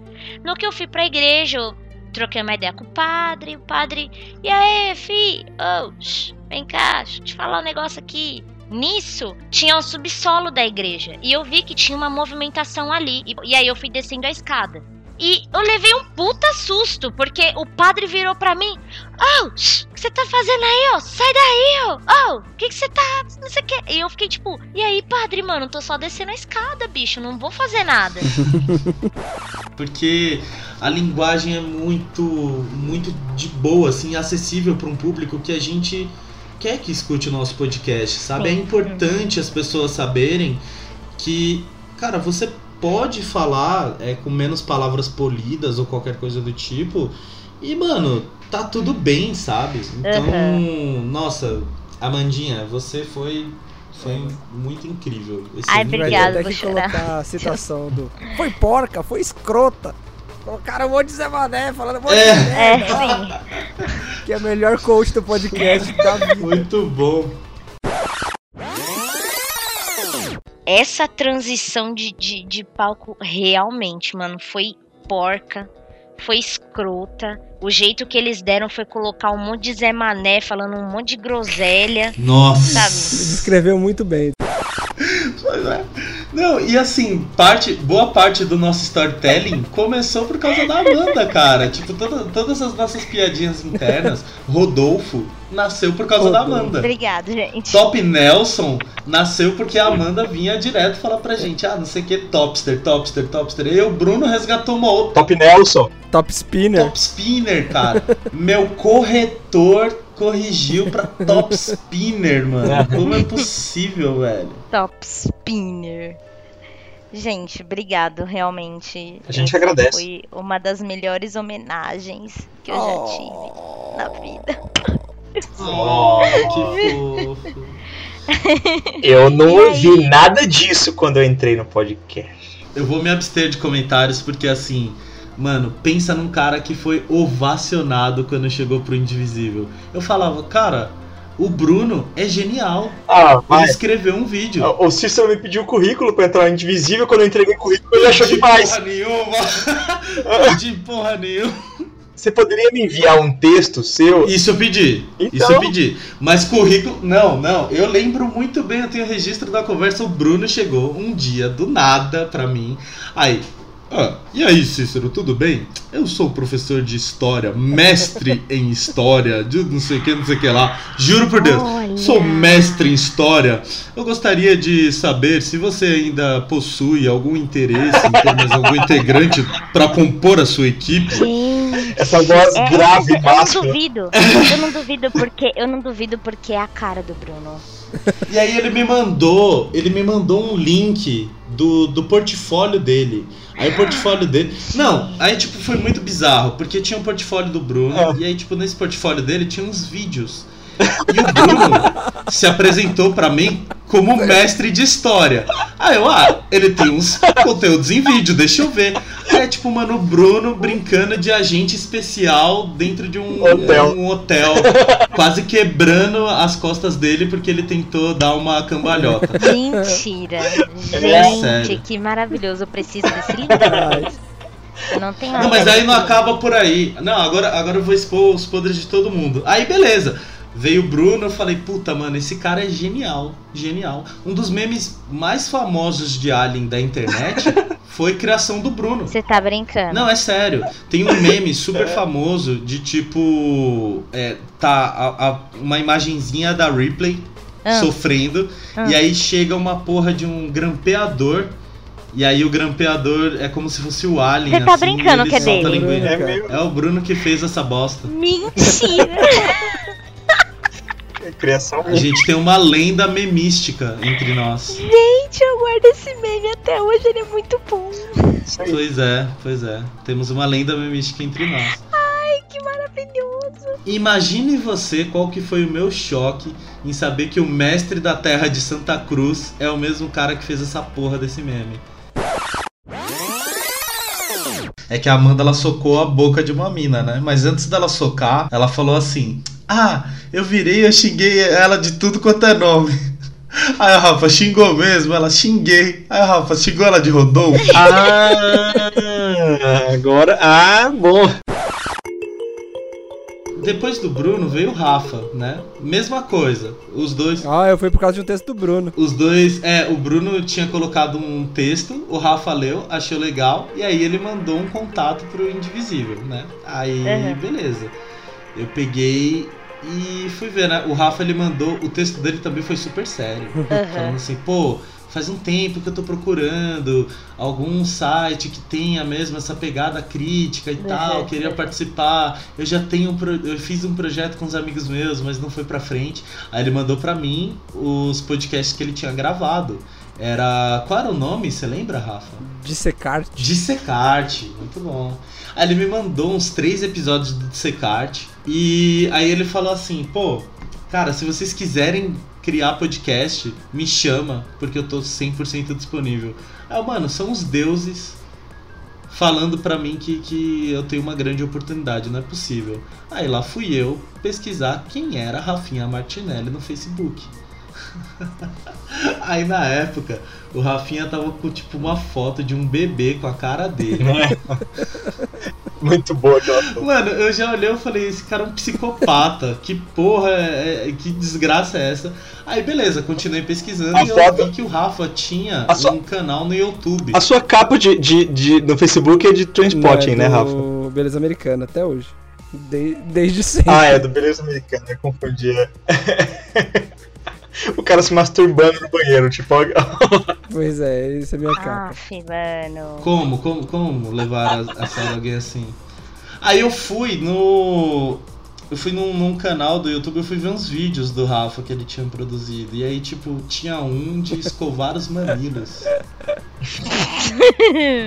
No que eu fui pra igreja, eu troquei uma ideia com o padre. O padre, e aí, fi? Shh, vem cá, deixa eu te falar um negócio aqui. Nisso, tinha o subsolo da igreja. E eu vi que tinha uma movimentação ali. E, e aí eu fui descendo a escada. E eu levei um puta susto, porque o padre virou pra mim. Oh, o que você tá fazendo aí, ó? Sai daí, ó! Oh, o que que você tá. Não sei o que. E eu fiquei tipo, e aí, padre, mano, tô só descendo a escada, bicho, não vou fazer nada. <laughs> porque a linguagem é muito muito de boa assim acessível para um público que a gente quer que escute o nosso podcast sabe é importante as pessoas saberem que cara você pode falar é, com menos palavras polidas ou qualquer coisa do tipo e mano tá tudo bem sabe então nossa Amandinha você foi foi muito incrível esse Ai, Obrigada, ter vou que chorar. colocar a citação do. Foi porca, foi escrota. Colocaram um monte de Zé Mané falando um monte de É. É, merda, sim. Que é o melhor coach do podcast da vida. muito bom Essa transição de, de, de palco realmente, mano, foi porca, foi escrota. O jeito que eles deram foi colocar um monte de Zé Mané falando um monte de groselha, nossa sabe? Descreveu muito bem. Pois é. Não, e assim, parte, boa parte do nosso storytelling começou por causa da Amanda, cara. Tipo, toda, todas as nossas piadinhas internas, Rodolfo nasceu por causa da Amanda. Obrigado, gente. Top Nelson nasceu porque a Amanda vinha direto falar pra gente, ah, não sei o que, Topster, Topster, Topster. E o Bruno resgatou uma outra Top Nelson. Top Spinner. Top Spinner, cara. Meu corretor corrigiu pra Top Spinner, mano. Como é possível, velho? Top Spinner. Gente, obrigado, realmente. A gente Essa agradece. Foi uma das melhores homenagens que eu já tive na vida. Oh, que fofo. <laughs> Eu não ouvi nada disso quando eu entrei no podcast. Eu vou me abster de comentários porque assim, mano, pensa num cara que foi ovacionado quando chegou pro Indivisível. Eu falava, cara, o Bruno é genial. Ah, Ele vai. escreveu um vídeo. O Cícero me pediu o currículo pra entrar no Indivisível. Quando eu entreguei o currículo, ele achou de demais. porra nenhuma. <laughs> de porra nenhuma. Você poderia me enviar um texto seu? Isso eu pedi. Então. Isso eu pedi. Mas currículo. Não, não. Eu lembro muito bem, eu tenho registro da conversa. O Bruno chegou um dia do nada pra mim. Aí. Ah, e aí, Cícero, tudo bem? Eu sou professor de história, mestre <laughs> em história, de não sei o que, não sei o que lá. Juro por Deus, Olha. sou mestre em história. Eu gostaria de saber se você ainda possui algum interesse em ter mais algum integrante pra compor a sua equipe. Gente, Essa voz É, grave, eu não máscula. duvido. Eu não duvido porque eu não duvido porque é a cara do Bruno. E aí ele me mandou, ele me mandou um link do, do portfólio dele. Aí o portfólio dele. Não, aí tipo foi muito bizarro, porque tinha um portfólio do Bruno, Ah. e aí tipo nesse portfólio dele tinha uns vídeos. E o Bruno se apresentou pra mim como mestre de história. Aí eu, ah, ele tem uns conteúdos em vídeo, deixa eu ver. É tipo, mano, o Bruno brincando de agente especial dentro de um Hotel. um hotel <laughs> quase quebrando as costas dele porque ele tentou dar uma cambalhota. <laughs> Mentira. É Gente, que maravilhoso. Eu preciso desse livro. Eu não tenho Não, mas aí não acaba por aí. Não, agora, agora eu vou expor os podres de todo mundo. Aí beleza. Veio o Bruno, eu falei, puta, mano, esse cara é genial, genial. Um dos memes mais famosos de Alien da internet <laughs> foi criação do Bruno. Você tá brincando? Não, é sério. Tem um meme super <laughs> famoso de tipo. É, tá a- a- uma imagenzinha da Ripley Ah. sofrendo. Ah. E aí chega uma porra de um grampeador. E aí o grampeador é como se fosse o Alien. Você tá assim, brincando que é solta a dele? linguinha. É meio É o Bruno que fez essa bosta. Mentira! <laughs> criação. A gente tem uma lenda memística entre nós. Gente, eu guardo esse meme até hoje, ele é muito bom. Isso aí. Pois é, pois é. Temos uma lenda memística entre nós. Ai, que maravilhoso. Imagine você qual que foi o meu choque em saber que o mestre da terra de Santa Cruz é o mesmo cara que fez essa porra desse meme. É que a Amanda ela socou a boca de uma mina, né? Mas antes dela socar, ela falou assim: Ah, eu virei e eu xinguei ela de tudo quanto é nome. <laughs> Aí a Rafa xingou mesmo, ela xinguei. Aí a Rafa xingou ela de Rodolfo. <laughs> Ah, agora. Ah, bom. Depois do Bruno veio o Rafa, né? Mesma coisa. Os dois Ah, eu fui por causa de um texto do Bruno. Os dois, é, o Bruno tinha colocado um texto, o Rafa leu, achou legal, e aí ele mandou um contato pro Indivisível, né? Aí, Uhum. beleza. Eu peguei e fui ver, né? O Rafa ele mandou, o texto dele também foi super sério. Falando assim, pô, faz um tempo que eu tô procurando algum site que tenha mesmo essa pegada crítica e tal, Uhum. queria participar. Eu já tenho um pro... eu fiz um projeto com os amigos meus, mas não foi pra frente. Aí ele mandou pra mim os podcasts que ele tinha gravado. Era. Qual era o nome? Você lembra, Rafa? Dissecarte. Dissecarte, muito bom. Aí ele me mandou uns três episódios do Dissecarte. E aí ele falou assim: pô, cara, se vocês quiserem criar podcast, me chama, porque eu tô 100% disponível. Aí, mano, são os deuses falando pra mim que, que eu tenho uma grande oportunidade, não é possível. Aí lá fui eu pesquisar quem era Rafinha Martinelli no Facebook. <laughs> Aí na época, o Rafinha tava com tipo uma foto de um bebê com a cara dele. <laughs> Muito boa aquela foto. Mano, eu já olhei e falei, esse cara é um psicopata. Que porra, é, é- que desgraça é essa? Aí beleza, continuei pesquisando A e eu foto- vi que o Rafa tinha A sua- um canal no YouTube. A sua capa de, de, de- no Facebook é de Transpotting, né, Rafa? do Beleza Americana, até hoje. De- desde <laughs> sempre. Ah, é, do Beleza Americana, eu confundi. O cara se masturbando no banheiro, tipo. Pois é, isso é minha capa. Aff, mano. Como, como, como levar a, a sério alguém assim? Aí eu fui no. Eu fui num, num canal do YouTube, eu fui ver uns vídeos do Rafa que ele tinha produzido. E aí, tipo, tinha um de escovar os mamilos.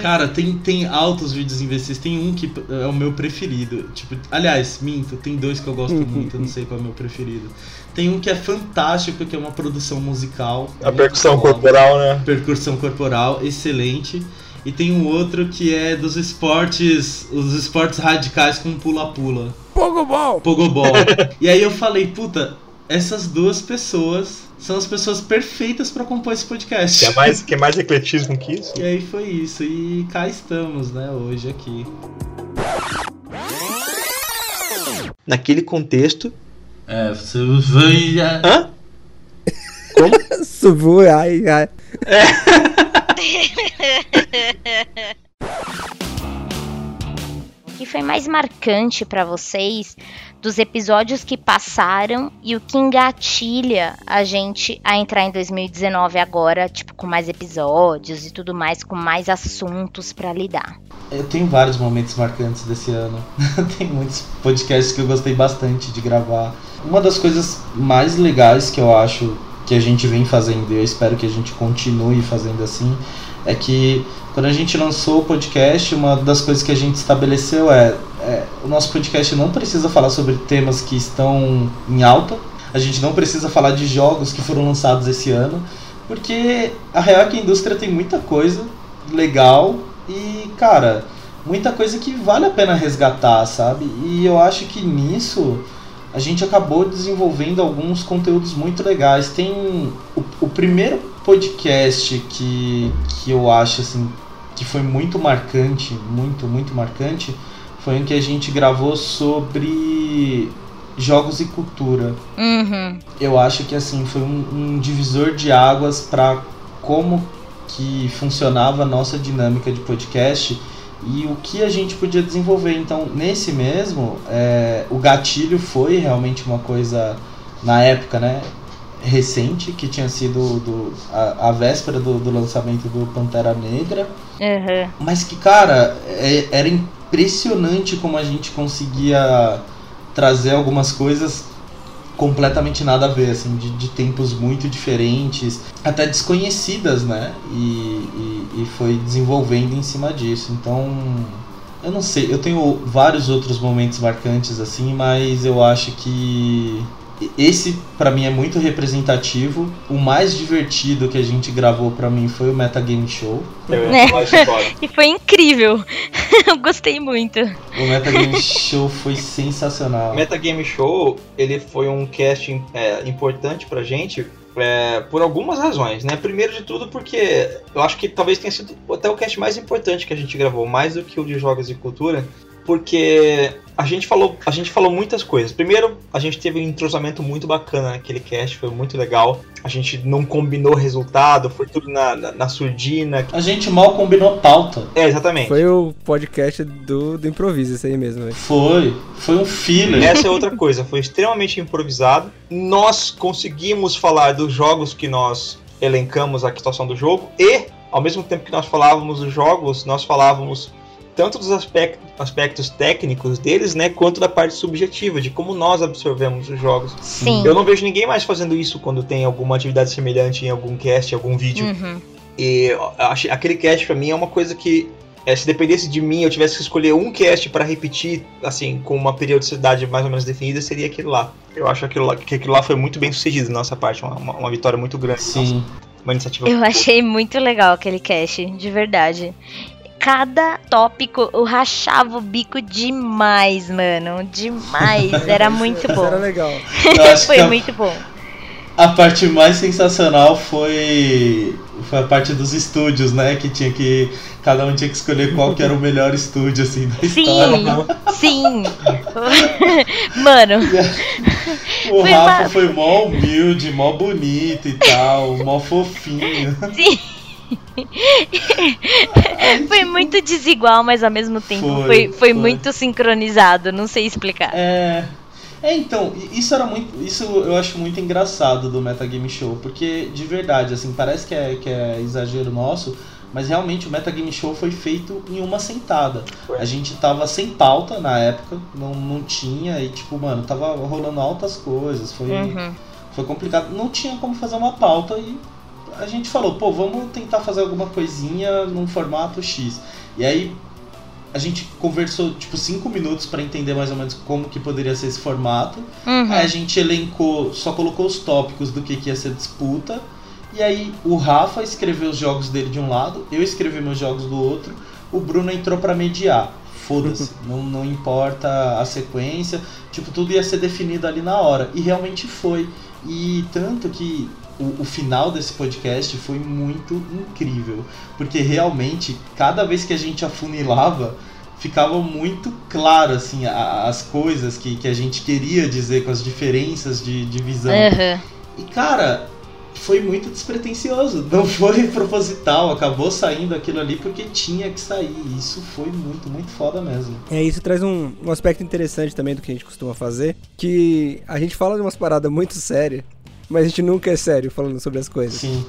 Cara, tem, tem altos vídeos imbecis. Tem um que é o meu preferido. Tipo, aliás, minto, tem dois que eu gosto muito, eu não sei qual é o meu preferido. Tem um que é fantástico, que é uma produção musical. a percussão corporal, né? percussão corporal excelente. E tem um outro que é dos esportes, os esportes radicais com pula-pula, Pogobol! pogobol. <laughs> e aí eu falei, puta, essas duas pessoas são as pessoas perfeitas pra compor esse podcast. Que é mais, que é mais ecletismo que isso. E aí foi isso, e cá estamos, né, hoje aqui. Naquele contexto. É, vai. Hã? Subiu, <laughs> ai, ai. <laughs> <laughs> Que foi mais marcante pra vocês dos episódios que passaram e o que engatilha a gente a entrar em 2019 agora, tipo, com mais episódios e tudo mais, com mais assuntos para lidar. Eu tenho vários momentos marcantes desse ano. <laughs> Tem muitos podcasts que eu gostei bastante de gravar. Uma das coisas mais legais que eu acho que a gente vem fazendo, e eu espero que a gente continue fazendo assim, é que quando a gente lançou o podcast, uma das coisas que a gente estabeleceu é, é o nosso podcast não precisa falar sobre temas que estão em alta, a gente não precisa falar de jogos que foram lançados esse ano, porque a real é que a indústria tem muita coisa legal e, cara, muita coisa que vale a pena resgatar, sabe? E eu acho que nisso a gente acabou desenvolvendo alguns conteúdos muito legais. Tem o, o primeiro podcast que, que eu acho assim que foi muito marcante, muito, muito marcante, foi em que a gente gravou sobre jogos e cultura. Uhum. Eu acho que assim foi um, um divisor de águas para como que funcionava a nossa dinâmica de podcast e o que a gente podia desenvolver. Então, nesse mesmo, é, o gatilho foi realmente uma coisa na época, né? Recente, que tinha sido do, a, a véspera do, do, lançamento do Pantera Negra. Uhum. Mas que, cara, é, era impressionante como a gente conseguia trazer algumas coisas completamente nada a ver, assim, de, de tempos muito diferentes, até desconhecidas, né? E, e, e foi desenvolvendo em cima disso. Então, eu não sei, eu tenho vários outros momentos marcantes, assim, mas eu acho que esse para mim é muito representativo. O mais divertido que a gente gravou para mim foi o Metagame Show. É. <laughs> e foi incrível. <laughs> Eu gostei muito. O Metagame Show foi sensacional. <laughs> O Metagame Show, ele foi um casting é, importante pra gente é, por algumas razões, né? Primeiro de tudo porque eu acho que talvez tenha sido até o cast mais importante que a gente gravou, mais do que o de jogos e cultura, porque a gente falou, a gente falou muitas coisas. Primeiro, a gente teve um entrosamento muito bacana naquele cast, foi muito legal. A gente não combinou resultado, foi tudo na, na, na surdina. A gente mal combinou pauta. É, exatamente. Foi o podcast do, do improviso, isso aí mesmo. Véio. Foi, foi um filler. Essa é outra coisa, foi extremamente improvisado. Nós conseguimos falar dos jogos que nós elencamos a situação do jogo e, ao mesmo tempo que nós falávamos dos jogos, nós falávamos tanto dos aspectos, aspectos técnicos deles, né, quanto da parte subjetiva, de como nós absorvemos os jogos. Sim. Eu não vejo ninguém mais fazendo isso quando tem alguma atividade semelhante em algum cast, algum vídeo. Uhum. E aquele cast para mim é uma coisa que é, se dependesse de mim, eu tivesse que escolher um cast para repetir, assim, com uma periodicidade mais ou menos definida, seria aquele lá. Eu acho aquilo lá, que aquilo lá foi muito bem sucedido da nossa parte, uma, uma, uma vitória muito grande. Sim. Nossa, uma iniciativa. Eu achei muito legal aquele cast, de verdade cada tópico eu rachava o bico demais, mano. Demais. <laughs> Era muito bom. Era legal. <laughs> foi muito bom. A parte mais sensacional foi foi a parte dos estúdios, né? Que tinha que cada um tinha que escolher qual que era o melhor estúdio assim da sim, história. Sim. <laughs> Mano. O foi Rafa uma... foi mó humilde, mó bonito e tal, mó fofinho. Sim. <laughs> foi muito desigual, mas ao mesmo tempo foi, foi, foi, foi, muito sincronizado, não sei explicar. É. É, então, isso era muito. Isso eu acho muito engraçado do Metagame Show, porque de verdade, assim, parece que é, que é exagero nosso, mas realmente o Metagame Show foi feito em uma sentada. A gente tava sem pauta na época, não, não tinha, e tipo, mano, tava rolando altas coisas, foi, uhum. foi complicado. Não tinha como fazer uma pauta e a gente falou, pô, vamos tentar fazer alguma coisinha num formato X. E aí a gente conversou tipo cinco minutos para entender mais ou menos como que poderia ser esse formato. Uhum. Aí a gente elencou, só colocou os tópicos do que, que ia ser disputa. E aí o Rafa escreveu os jogos dele de um lado, eu escrevi meus jogos do outro. O Bruno entrou para mediar. Foda-se, <laughs> não, não importa a sequência, tipo, tudo ia ser definido ali na hora. E realmente foi. E tanto que o, o, final desse podcast foi muito incrível. Porque realmente, cada vez que a gente afunilava, ficava muito claro assim, a, as coisas que, que a gente queria dizer com as diferenças de, de visão. Uhum. E cara, foi muito despretensioso. Não foi <laughs> proposital. Acabou saindo aquilo ali porque tinha que sair. Isso foi muito, muito foda mesmo. É, isso traz um, um aspecto interessante também do que a gente costuma fazer. Que a gente fala de umas paradas muito sérias, mas a gente nunca é sério falando sobre as coisas. Sim.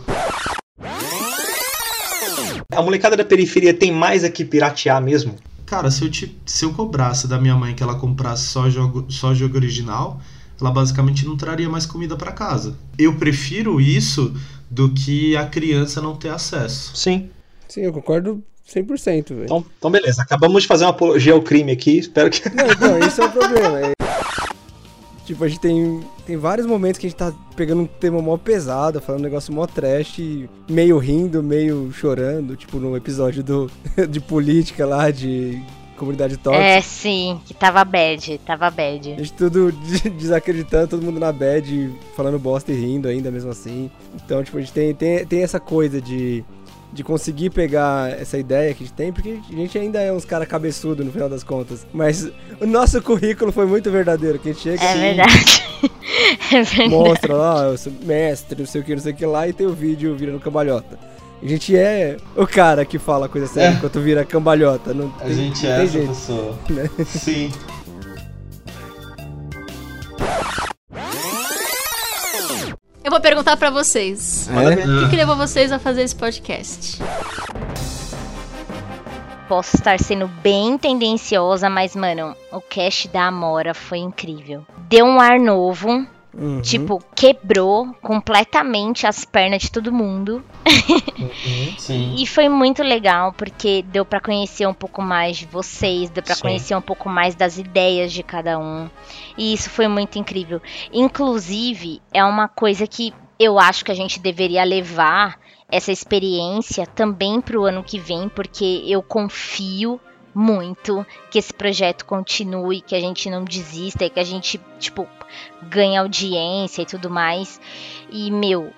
A molecada da periferia tem mais aqui piratear mesmo? Cara, se eu, te, se eu cobrasse da minha mãe que ela comprasse só jogo, só jogo original, ela basicamente não traria mais comida para casa. Eu prefiro isso do que a criança não ter acesso. Sim. Sim, eu concordo 100%, velho. Então, então beleza, acabamos de fazer uma apologia ao crime aqui, espero que... Não, não, isso é o problema. <laughs> É... Tipo, a gente tem, tem vários momentos que a gente tá pegando um tema mó pesado, falando um negócio mó trash, meio rindo, meio chorando, tipo no episódio do, <laughs> de política lá, de comunidade tóxica. É, sim, que tava bad, tava bad. A gente tudo de- desacreditando, todo mundo na bad, falando bosta e rindo ainda mesmo assim. Então, tipo, a gente tem, tem, tem essa coisa de, de conseguir pegar essa ideia que a gente tem, porque a gente ainda é uns cara cabeçudo no final das contas. Mas o nosso currículo foi muito verdadeiro, que a gente chega É assim, verdade. <laughs> É verdade. mostra lá, eu sou mestre, não sei o que, não sei o que lá, e tem o vídeo virando cambalhota. A gente é o cara que fala coisa séria É. enquanto vira cambalhota. Não A tem, gente não é tem essa jeito. pessoa. né? Sim. <laughs> Eu vou perguntar pra vocês. É? O que, que levou vocês a fazer esse podcast? Posso estar sendo bem tendenciosa, mas, mano, o cast da Amora foi incrível. Deu um ar novo, Uhum. tipo, quebrou completamente as pernas de todo mundo. <laughs> Sim. E foi muito legal, porque deu pra conhecer um pouco mais de vocês, deu pra Sim. conhecer um pouco mais das ideias de cada um. E isso foi muito incrível. Inclusive, é uma coisa que eu acho que a gente deveria levar essa experiência também pro ano que vem, porque eu confio muito que esse projeto continue, que a gente não desista e que a gente, tipo, ganhe audiência e tudo mais. E, meu,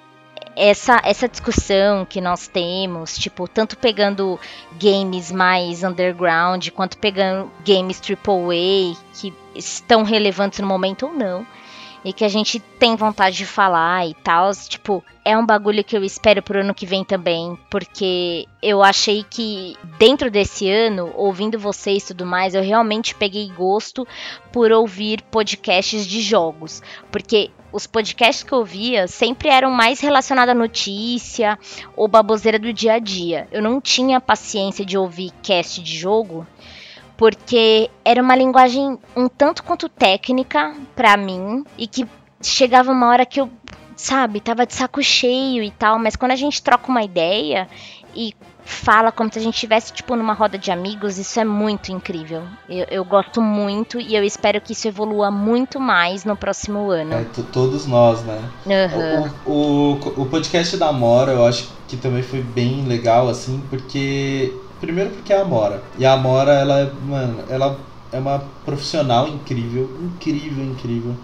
essa, essa discussão que nós temos, tipo, tanto pegando games mais underground, quanto pegando games AAA, que estão relevantes no momento ou não, e que a gente tem vontade de falar e tal, tipo, é um bagulho que eu espero pro ano que vem também, porque eu achei que dentro desse ano, ouvindo vocês e tudo mais, eu realmente peguei gosto por ouvir podcasts de jogos, porque os podcasts que eu via sempre eram mais relacionados à notícia ou baboseira do dia a dia. Eu não tinha paciência de ouvir cast de jogo, porque era uma linguagem um tanto quanto técnica pra mim e que chegava uma hora que eu, sabe, tava de saco cheio e tal, mas quando a gente troca uma ideia e fala como se a gente estivesse tipo numa roda de amigos, isso é muito incrível. Eu, eu gosto muito e eu espero que isso evolua muito mais no próximo ano. É, to- todos nós, né? Aham. O, o, o podcast da Amora eu acho que também foi bem legal, assim, porque. Primeiro porque é a Amora. E a Amora, ela é, mano, ela é uma profissional incrível, incrível, incrível.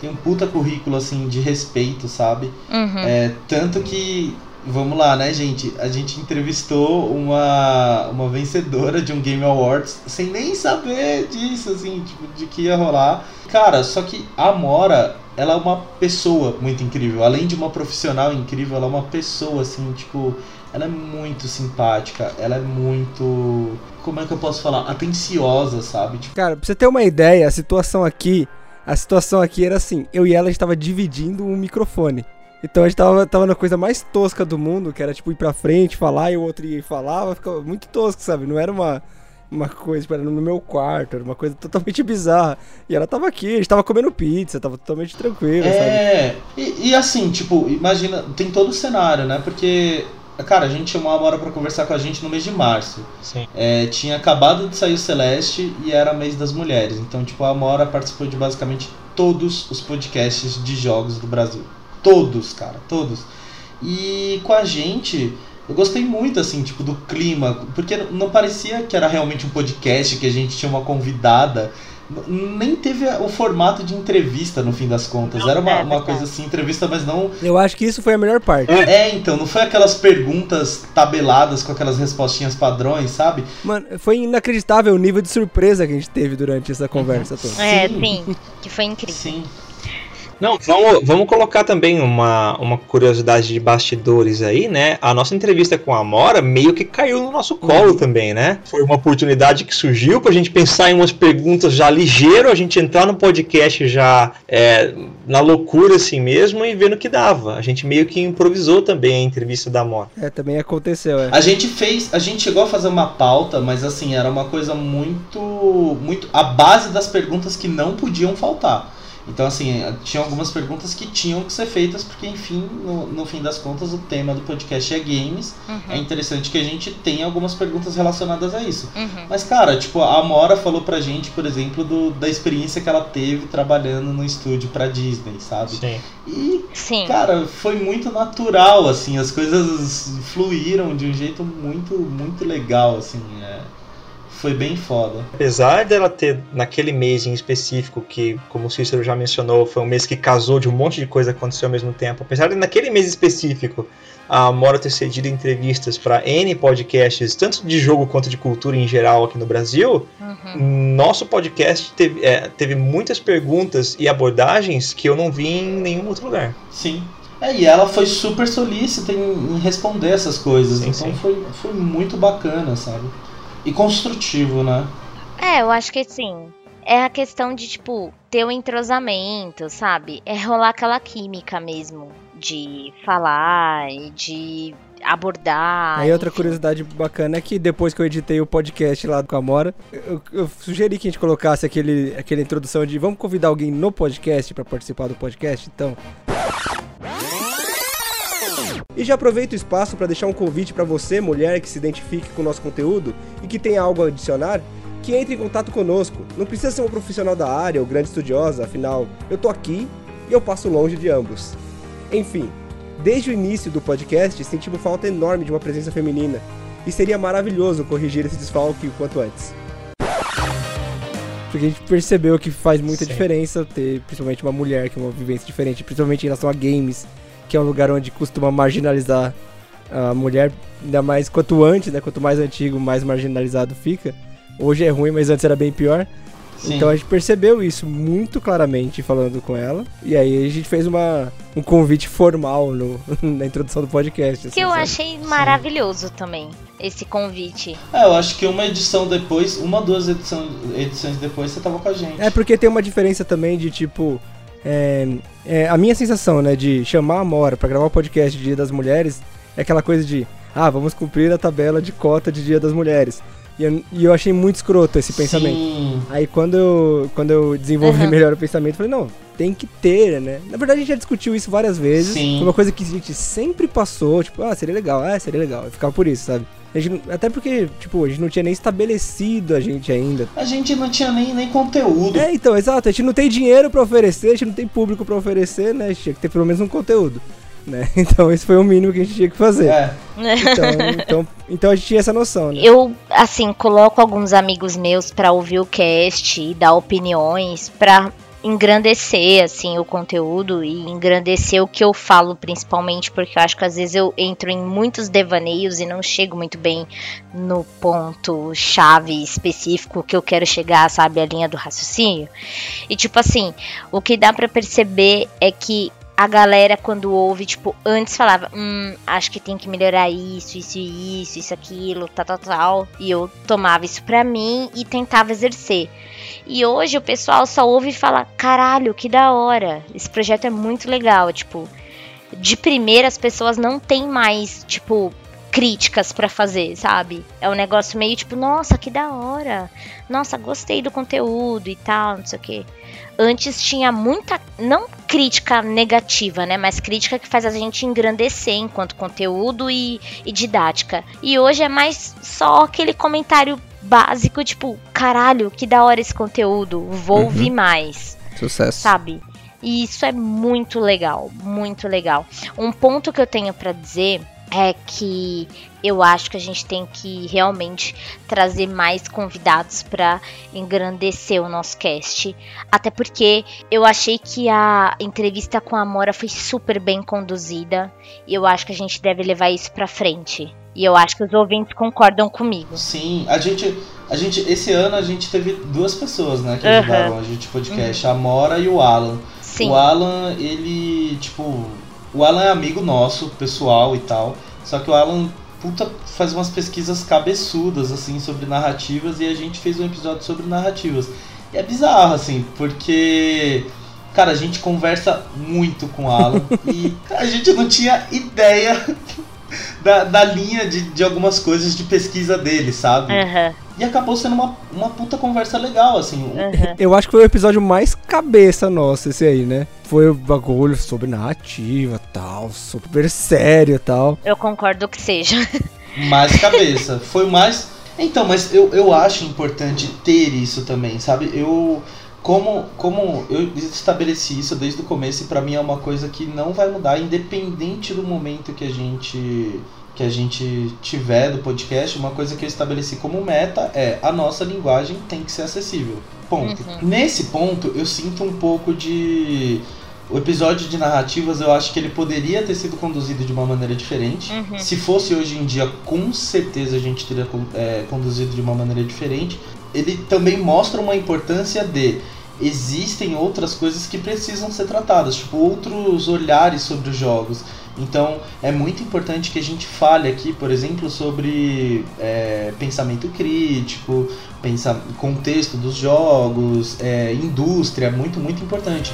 Tem um puta currículo, assim, de respeito, sabe? Uhum. É, tanto que, vamos lá, né, gente? A gente entrevistou uma, uma vencedora de um Game Awards sem nem saber disso, assim, tipo, de que ia rolar. Cara, só que a Amora, ela é uma pessoa muito incrível. Além de uma profissional incrível, ela é uma pessoa, assim, tipo. Ela é muito simpática, ela é muito. Como é que eu posso falar? Atenciosa, sabe? Tipo, Cara, pra você ter uma ideia, a situação aqui. A situação aqui era assim: eu e ela a gente tava dividindo um microfone. Então a gente tava, tava na coisa mais tosca do mundo, que era tipo ir pra frente, falar e o outro ia falava, ficava muito tosco, sabe? Não era uma, uma coisa, tipo, era no meu quarto, era uma coisa totalmente bizarra. E ela tava aqui, a gente tava comendo pizza, tava totalmente tranquilo, sabe? É, e, e assim, tipo, imagina, tem todo o cenário, né? Porque, cara, a gente chamou a Amora pra conversar com a gente no mês de março. Sim. É, tinha acabado de sair o Celeste e era mês das mulheres. Então, tipo, a Amora participou de basicamente todos os podcasts de jogos do Brasil. Todos, cara, todos. E com a gente, eu gostei muito, assim, tipo, do clima. Porque não parecia que era realmente um podcast, que a gente tinha uma convidada. Nem teve o formato de entrevista no fim das contas. Era uma, é uma coisa assim, entrevista, mas não Eu acho que isso foi a melhor parte. é, então, não foi aquelas perguntas tabeladas com aquelas respostinhas padrões, sabe? Mano, foi inacreditável o nível de surpresa que a gente teve durante essa conversa toda. É, Sim. sim, que foi incrível. Sim. Não, vamos, vamos colocar também uma, uma curiosidade de bastidores aí, né? A nossa entrevista com a Amora meio que caiu no nosso colo uhum. também, né? Foi uma oportunidade que surgiu pra gente pensar em umas perguntas já ligeiro, a gente entrar no podcast já é, na loucura assim mesmo e vendo o que dava. A gente meio que improvisou também a entrevista da Amora. É, também aconteceu, é. A gente fez, a gente chegou a fazer uma pauta, mas assim, era uma coisa muito, muito, a base das perguntas que não podiam faltar. Então, assim, tinha algumas perguntas que tinham que ser feitas, porque, enfim, no, no fim das contas, o tema do podcast é games. Uhum. É interessante que a gente tenha algumas perguntas relacionadas a isso. Uhum. Mas, cara, tipo, a Amora falou pra gente, por exemplo, do, da experiência que ela teve trabalhando no estúdio pra Disney, sabe? Sim. E, Sim. cara, foi muito natural, assim, as coisas fluíram de um jeito muito, muito legal, assim. Foi bem foda. Apesar dela ter, naquele mês em específico, que, como o Cícero já mencionou, foi um mês que casou de um monte de coisa que aconteceu ao mesmo tempo, apesar de naquele mês específico a Mora ter cedido entrevistas para N podcasts, tanto de jogo quanto de cultura em geral aqui no Brasil, uhum. nosso podcast teve, é, teve muitas perguntas e abordagens que eu não vi em nenhum outro lugar. Sim. É, e ela foi super solícita em, em responder essas coisas, sim, então sim. Foi, foi muito bacana, sabe? E construtivo, né? É, eu acho que sim. É a questão de, tipo, ter o um entrosamento, sabe? É rolar aquela química mesmo. De falar e de abordar. Aí outra curiosidade bacana é que depois que eu editei o podcast lá com a Mora, eu, eu sugeri que a gente colocasse aquele, aquela introdução de vamos convidar alguém no podcast para participar do podcast, então. E já aproveito o espaço para deixar um convite para você, mulher que se identifique com o nosso conteúdo e que tenha algo a adicionar, que entre em contato conosco. Não precisa ser um profissional da área ou grande estudiosa, afinal, eu tô aqui e eu passo longe de ambos. Enfim, desde o início do podcast sentimos falta enorme de uma presença feminina e seria maravilhoso corrigir esse desfalque o quanto antes. Porque a gente percebeu que faz muita Sim. diferença ter principalmente uma mulher que é uma vivência diferente, principalmente em relação a games que é um lugar onde costuma marginalizar a mulher, ainda mais quanto antes, né? Quanto mais antigo, mais marginalizado fica. Hoje é ruim, mas antes era bem pior. Sim. Então a gente percebeu isso muito claramente falando com ela. E aí a gente fez uma, um convite formal no, <laughs> na introdução do podcast. Assim, que eu sabe? achei maravilhoso Sim. também, esse convite. É, eu acho que uma edição depois, uma, duas edição, edições depois, você tava com a gente. É, porque tem uma diferença também de tipo. É, é, a minha sensação, né, de chamar a Mora para gravar o podcast de Dia das Mulheres é aquela coisa de, ah, vamos cumprir a tabela de cota de Dia das Mulheres. E eu, e eu achei muito escroto esse pensamento. Sim. Aí quando eu, quando eu desenvolvi uhum. melhor o pensamento, eu falei, não, tem que ter, né? Na verdade, a gente já discutiu isso várias vezes. Sim. Foi uma coisa que a gente sempre passou, tipo, ah, seria legal, ah, seria legal. Eu ficava por isso, sabe? Gente, até porque, tipo, a gente não tinha nem estabelecido a gente ainda. A gente não tinha nem, nem conteúdo. É, então, exato. A gente não tem dinheiro para oferecer, a gente não tem público para oferecer, né? A gente tinha que ter pelo menos um conteúdo. Né? <laughs> Então esse foi o mínimo que a gente tinha que fazer. É. Então, então, então, a gente tinha essa noção, né? Eu, assim, coloco alguns amigos meus para ouvir o cast e dar opiniões, para engrandecer assim o conteúdo e engrandecer o que eu falo principalmente porque eu acho que às vezes eu entro em muitos devaneios e não chego muito bem no ponto chave específico que eu quero chegar, sabe, a linha do raciocínio. E tipo assim, o que dá para perceber é que a galera, quando ouve, tipo, antes falava, hum, acho que tem que melhorar isso, isso, isso, isso, aquilo, tal, tal, tal. E eu tomava isso pra mim e tentava exercer. E hoje o pessoal só ouve e fala: caralho, que da hora. Esse projeto é muito legal. Tipo, de primeira as pessoas não têm mais, tipo, críticas para fazer, sabe? É um negócio meio tipo, nossa, que da hora. Nossa, gostei do conteúdo e tal, não sei o quê. Antes tinha muita, não crítica negativa, né? Mas crítica que faz a gente engrandecer enquanto conteúdo e, e didática. E hoje é mais só aquele comentário básico, tipo, caralho, que da hora esse conteúdo, vou uhum. ouvir mais. Sucesso. Sabe? E isso é muito legal, muito legal. Um ponto que eu tenho para dizer é que eu acho que a gente tem que realmente trazer mais convidados para engrandecer o nosso cast. Até porque eu achei que a entrevista com a Mora foi super bem conduzida e eu acho que a gente deve levar isso para frente. E eu acho que os ouvintes concordam comigo. Sim, a gente, a gente esse ano a gente teve duas pessoas, né, que ajudaram uhum. a gente podcast, uhum. a Mora e o Alan. Sim. O Alan, ele, tipo, o Alan é amigo nosso, pessoal e tal. Só que o Alan, puta, faz umas pesquisas cabeçudas, assim, sobre narrativas. E a gente fez um episódio sobre narrativas. E é bizarro, assim, porque. Cara, a gente conversa muito com o Alan. <laughs> e a gente não tinha ideia da, da linha de, de algumas coisas de pesquisa dele, sabe? Aham. E acabou sendo uma, uma puta conversa legal, assim. Aham. <laughs> Eu acho que foi o episódio mais cabeça nosso, esse aí, né? Foi o bagulho sobre narrativa tal, super sério e tal. Eu concordo que seja. <laughs> Mais cabeça. Foi mais. Então, mas eu, eu acho importante ter isso também, sabe? Eu. Como, como eu estabeleci isso desde o começo e pra mim é uma coisa que não vai mudar, independente do momento que a gente que a gente tiver do podcast, uma coisa que eu estabeleci como meta é a nossa linguagem tem que ser acessível. Ponto. Nesse ponto, eu sinto um pouco de o episódio de narrativas, eu acho que ele poderia ter sido conduzido de uma maneira diferente. Uhum. Se fosse hoje em dia, com certeza a gente teria é, conduzido de uma maneira diferente. Ele também mostra uma importância de existem outras coisas que precisam ser tratadas, tipo outros olhares sobre os jogos. Então é muito importante que a gente fale aqui, por exemplo, sobre é, pensamento crítico, pensa, contexto dos jogos, é, indústria, muito, muito importante.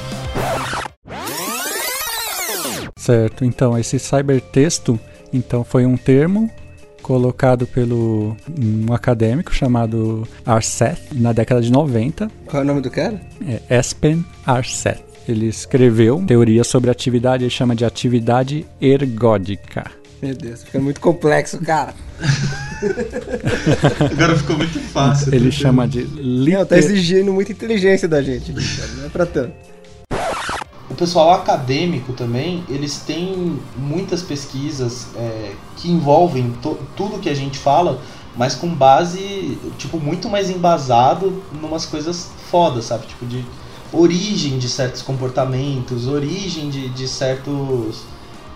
Certo, então esse cybertexto então foi um termo colocado pelo um acadêmico chamado Arseth na década de 90, Qual é o nome do cara? é Espen Arseth. Ele escreveu teoria sobre atividade, ele chama de atividade ergódica. Meu Deus, fica muito complexo, cara. <laughs> Agora ficou muito fácil. Ele chama de Não, tá liter... exigindo muita inteligência da gente. Não é pra tanto. O pessoal acadêmico também, eles têm muitas pesquisas é, que envolvem tudo que a gente fala, mas com base, tipo, muito mais embasado numas coisas fodas, sabe? Tipo, de origem de certos comportamentos, origem de, de certos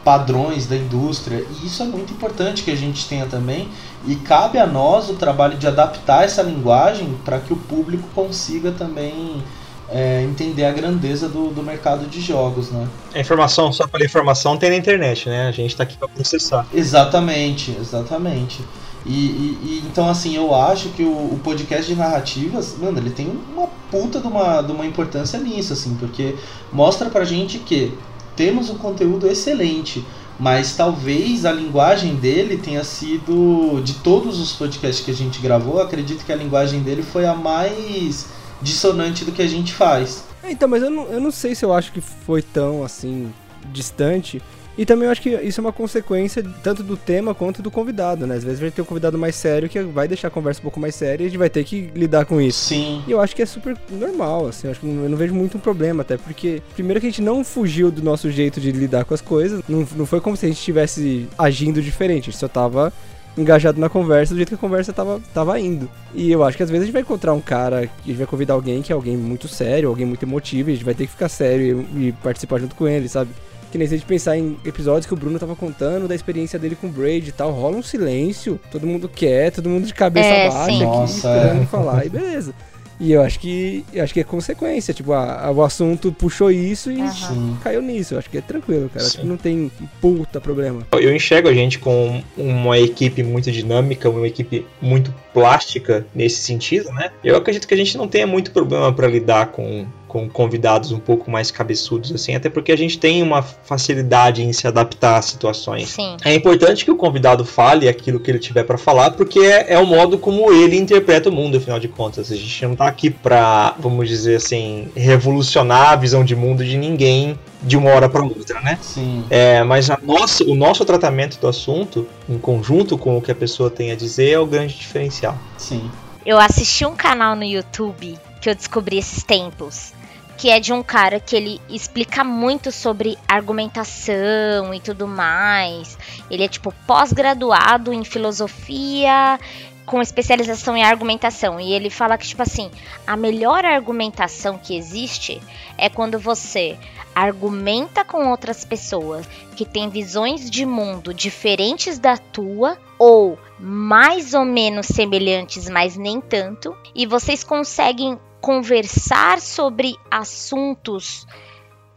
padrões da indústria. E isso é muito importante que a gente tenha também. E cabe a nós o trabalho de adaptar essa linguagem para que o público consiga também é, entender a grandeza do, do mercado de jogos, né? A informação, só pela informação, tem na internet, né? A gente tá aqui pra processar. Exatamente, exatamente. E, e- e, então assim, eu acho que o, o podcast de narrativas, mano, ele tem uma puta de uma, de uma importância nisso, assim, porque mostra pra gente que temos um conteúdo excelente, mas talvez a linguagem dele tenha sido, de todos os podcasts que a gente gravou, acredito que a linguagem dele foi a mais dissonante do que a gente faz. É, Então, mas eu não, eu não sei se eu acho que foi tão, assim, distante. E também eu acho que isso é uma consequência tanto do tema quanto do convidado, né? Às vezes vai ter um convidado mais sério que vai deixar a conversa um pouco mais séria e a gente vai ter que lidar com isso. Sim, E eu acho que é super normal, assim, eu acho que não- eu não vejo muito um problema, até porque, primeiro que a gente não fugiu do nosso jeito de lidar com as coisas, não, não foi como se a gente estivesse agindo diferente, a gente só tava engajado na conversa do jeito que a conversa tava, tava indo. E eu acho que às vezes a gente vai encontrar um cara, que a gente vai convidar alguém que é alguém muito sério, alguém muito emotivo, e a gente vai ter que ficar sério e, e participar junto com ele, sabe? Que nem se a gente pensar em episódios que o Bruno tava contando da experiência dele com o Braid e tal, rola um silêncio, todo mundo quer, todo mundo de cabeça É, baixa sim. aqui, Nossa, esperando é. falar, e beleza. E eu acho que eu acho que é consequência, tipo, a- a- o assunto puxou isso e sim. caiu nisso. Eu acho que é tranquilo, cara. Acho que não tem puta problema. Eu enxergo a gente com uma equipe muito dinâmica, uma equipe muito plástica nesse sentido, né? Eu acredito que a gente não tenha muito problema para lidar com, com convidados um pouco mais cabeçudos, assim, até porque a gente tem uma facilidade em se adaptar às situações. Sim. É importante que o convidado fale aquilo que ele tiver para falar, porque é, é o modo como ele interpreta o mundo, afinal de contas. A gente não tá aqui pra, vamos dizer assim, revolucionar a visão de mundo de ninguém de uma hora para outra, né? Sim. É, mas a nossa, o nosso tratamento do assunto, em conjunto com o que a pessoa tem a dizer, é o grande diferencial. Sim. Eu assisti um canal no YouTube que eu descobri esses tempos. Que é de um cara que ele explica muito sobre argumentação e tudo mais. Ele é tipo pós-graduado em filosofia com especialização em argumentação. E ele fala que, tipo assim, a melhor argumentação que existe é quando você argumenta com outras pessoas que têm visões de mundo diferentes da tua ou mais ou menos semelhantes, mas nem tanto, e vocês conseguem conversar sobre assuntos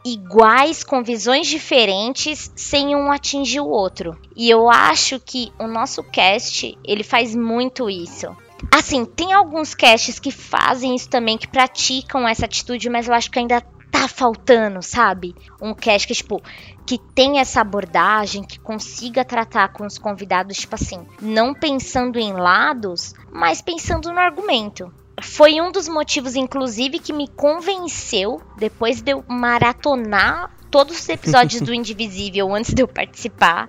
iguais com visões diferentes sem um atingir o outro. E eu acho que o nosso cast, ele faz muito isso. Assim, tem alguns casts que fazem isso também, que praticam essa atitude, mas eu acho que ainda tá faltando, sabe? Um cast que, tipo, que tem essa abordagem, que consiga tratar com os convidados, tipo assim, não pensando em lados, mas pensando no argumento. Foi um dos motivos, inclusive, que me convenceu, depois de eu maratonar todos os episódios do <laughs> Indivisível antes de eu participar,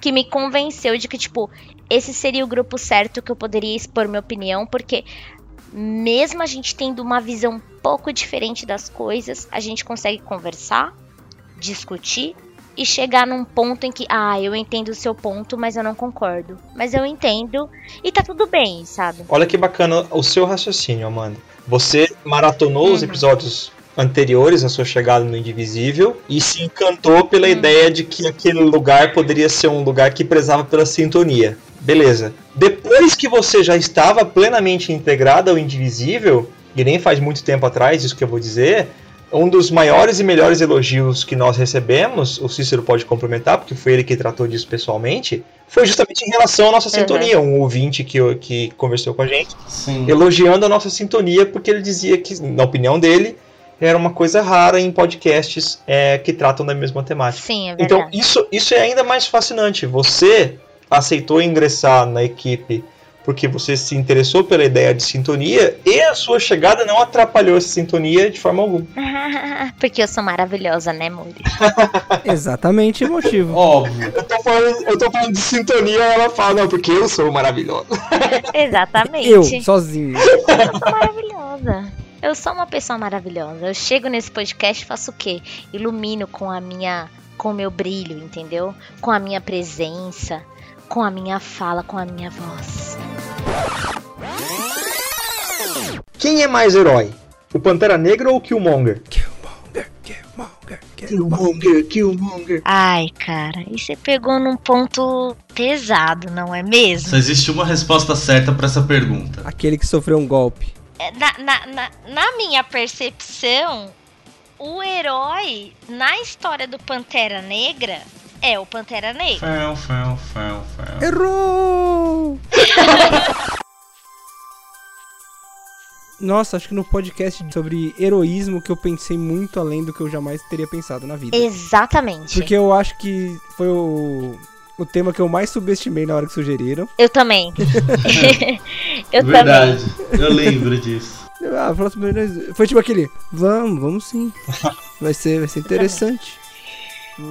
que me convenceu de que, tipo, esse seria o grupo certo que eu poderia expor minha opinião, porque mesmo a gente tendo uma visão um pouco diferente das coisas, a gente consegue conversar, discutir e chegar num ponto em que, ah, eu entendo o seu ponto, mas eu não concordo. Mas eu entendo e tá tudo bem, sabe? Olha que bacana o seu raciocínio, Amanda. Você maratonou uhum. os episódios anteriores à sua chegada no Indivisível e se encantou pela uhum. ideia de que aquele lugar poderia ser um lugar que prezava pela sintonia. Beleza. Depois que você já estava plenamente integrado ao Indivisível, e nem faz muito tempo atrás, isso que eu vou dizer, um dos maiores e melhores elogios que nós recebemos, o Cícero pode complementar, porque foi ele que tratou disso pessoalmente, foi justamente em relação à nossa uhum. sintonia. Um ouvinte que, que conversou com a gente, Sim. elogiando a nossa sintonia, porque ele dizia que, na opinião dele, era uma coisa rara em podcasts é, que tratam da mesma temática. Sim, é então, isso, isso é ainda mais fascinante. Você aceitou ingressar na equipe porque você se interessou pela ideia de sintonia e a sua chegada não atrapalhou essa sintonia de forma alguma. <laughs> porque eu sou maravilhosa, né, Muri? <laughs> Exatamente o motivo. Óbvio. Eu tô, falando, eu tô falando de sintonia ela fala, não, porque eu sou maravilhosa. <laughs> Exatamente. Eu, sozinho. Eu sou maravilhosa. Eu sou uma pessoa maravilhosa. Eu chego nesse podcast e faço o quê? Ilumino com a minha com o meu brilho, entendeu? Com a minha presença, com a minha fala, com a minha voz. Quem é mais herói? O Pantera Negra ou o Killmonger? Killmonger, Killmonger, Killmonger, Killmonger. Ai, cara, e você pegou num ponto pesado, não é mesmo? Só existe uma resposta certa para essa pergunta. Aquele que sofreu um golpe. É, na, na, na, na minha percepção, o herói na história do Pantera Negra é o Pantera Negra. Fel, fel, fel, fel. Errou! Nossa, acho que no podcast sobre heroísmo que eu pensei muito além do que eu jamais teria pensado na vida. Exatamente. Porque eu acho que foi o, o tema que eu mais subestimei na hora que sugeriram. Eu também. <laughs> eu Verdade. também. Eu lembro disso. Ah, foi tipo aquele, vamos, vamos sim. <laughs> Vai ser, vai ser interessante.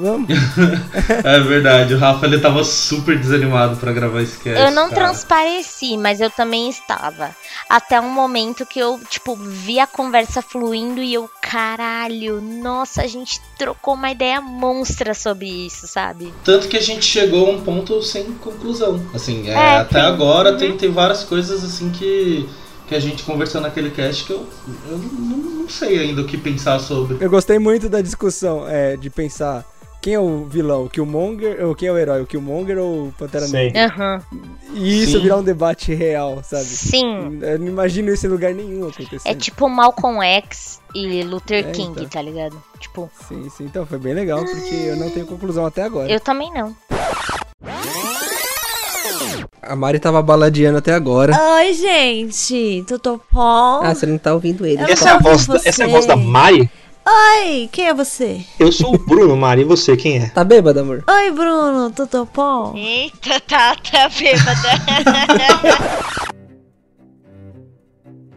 Vamos. <laughs> é verdade, o Rafa ele tava super desanimado para gravar esse cast. Eu não cara. transpareci, mas eu também estava. Até um momento que eu, tipo, vi a conversa fluindo e eu, caralho, nossa, a gente trocou uma ideia monstra sobre isso, sabe? Tanto que a gente chegou a um ponto sem conclusão. Assim, é, é, até agora uhum. tem, tem várias coisas assim que que a gente conversou naquele cast que eu, eu não, não, sei ainda o que pensar sobre. Eu gostei muito da discussão, é, de pensar quem é o vilão, o Killmonger, ou quem é o herói, o Killmonger ou o Pantera Negra? Uhum. E isso Sim. virar um debate real, sabe? Sim. Eu não imagino isso em lugar nenhum acontecendo. É tipo Malcolm X e Luther é, King, então. tá ligado? Tipo. Sim, sim, então foi bem legal, porque eu não tenho conclusão até agora. Eu também não. A Mari tava baladeando até agora. Oi, gente, tudo bom? Ah, você não tá ouvindo ele. Essa é, a voz da, essa é a voz da Mari? Oi, quem é você? Eu sou o Bruno, Mari, e você, quem é? Tá bêbada, amor? Oi, Bruno, tudo bom? Eita, tá, tá bêbada. <laughs>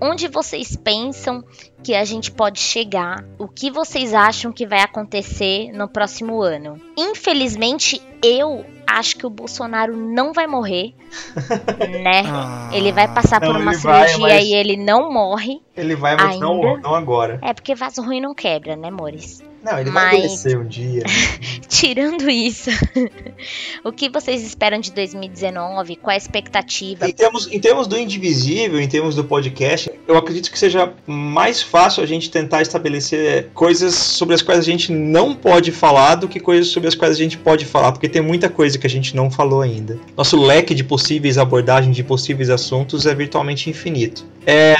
Onde vocês pensam que a gente pode chegar? O que vocês acham que vai acontecer no próximo ano? Infelizmente, eu acho que o Bolsonaro não vai morrer, <laughs> né? Ah, ele vai passar não, por uma cirurgia vai, e ele não morre. Ele vai, mas não, não agora. É porque vaso ruim não quebra, né, Mores? Não, ele Mas... vai envelhecer um dia. <laughs> Tirando isso, <laughs> o que vocês esperam de 2019? Qual é a expectativa? Em termos, em termos do indivisível, em termos do podcast, eu acredito que seja mais fácil a gente tentar estabelecer coisas sobre as quais a gente não pode falar do que coisas sobre as quais a gente pode falar, porque tem muita coisa que a gente não falou ainda. Nosso leque de possíveis abordagens de possíveis assuntos é virtualmente infinito. É,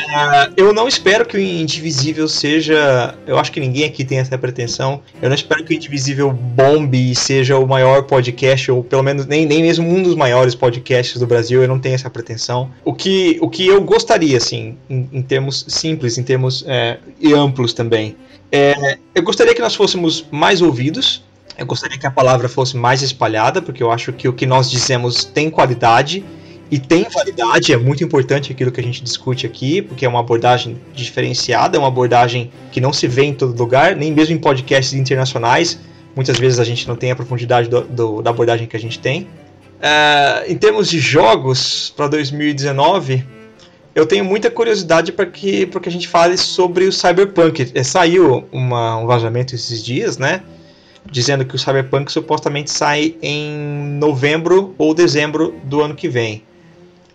eu não espero que o Indivisível seja. Eu acho que ninguém aqui tem essa pretensão. Eu não espero que o Indivisível bombe e seja o maior podcast, ou pelo menos nem, nem mesmo um dos maiores podcasts do Brasil. Eu não tenho essa pretensão. O que, o que eu gostaria, assim, em, em termos simples, em termos é, e amplos também, é, eu gostaria que nós fôssemos mais ouvidos. Eu gostaria que a palavra fosse mais espalhada, porque eu acho que o que nós dizemos tem qualidade e tem validade, é muito importante aquilo que a gente discute aqui, porque é uma abordagem diferenciada, é uma abordagem que não se vê em todo lugar, nem mesmo em podcasts internacionais. Muitas vezes a gente não tem a profundidade do, do, da abordagem que a gente tem. Uh, em termos de jogos para 2019, eu tenho muita curiosidade para que, que a gente fale sobre o Cyberpunk. É, saiu uma, um vazamento esses dias, né? Dizendo que o Cyberpunk supostamente sai em novembro ou dezembro do ano que vem.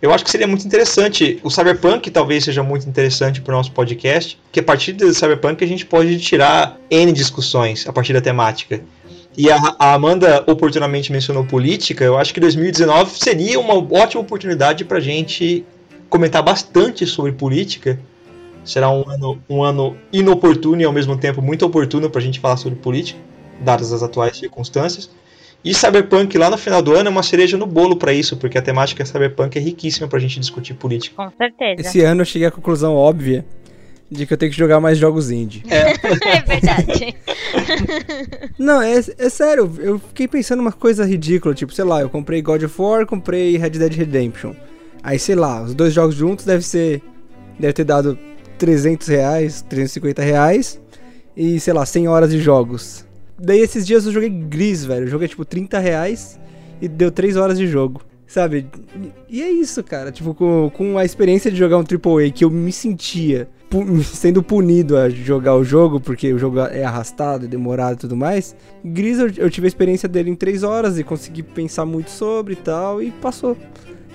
Eu acho que seria muito interessante. O Cyberpunk talvez seja muito interessante para o nosso podcast, porque a partir do Cyberpunk a gente pode tirar N discussões a partir da temática. E a, a Amanda oportunamente mencionou política. Eu acho que 2019 seria uma ótima oportunidade para a gente comentar bastante sobre política. Será um ano, um ano inoportuno e ao mesmo tempo muito oportuno para a gente falar sobre política, dadas as atuais circunstâncias. E Cyberpunk lá no final do ano é uma cereja no bolo para isso, porque a temática Cyberpunk é riquíssima pra gente discutir política. Com certeza. Esse ano eu cheguei à conclusão óbvia de que eu tenho que jogar mais jogos indie. É, <laughs> é verdade. <laughs> Não, é, é sério, eu fiquei pensando uma coisa ridícula, tipo, sei lá, eu comprei God of War, comprei Red Dead Redemption. Aí, sei lá, os dois jogos juntos deve ser. Deve ter dado 300 reais, 350 reais e, sei lá, 100 horas de jogos. Daí esses dias eu joguei Gris, velho. Eu joguei tipo 30 reais e deu 3 horas de jogo. Sabe? E é isso, cara. Tipo, com, com a experiência de jogar um AAA que eu me sentia pu <laughs> sendo punido a jogar o jogo, porque o jogo é arrastado, é demorado e tudo mais. Gris eu, eu tive a experiência dele em 3 horas e consegui pensar muito sobre e tal, e passou.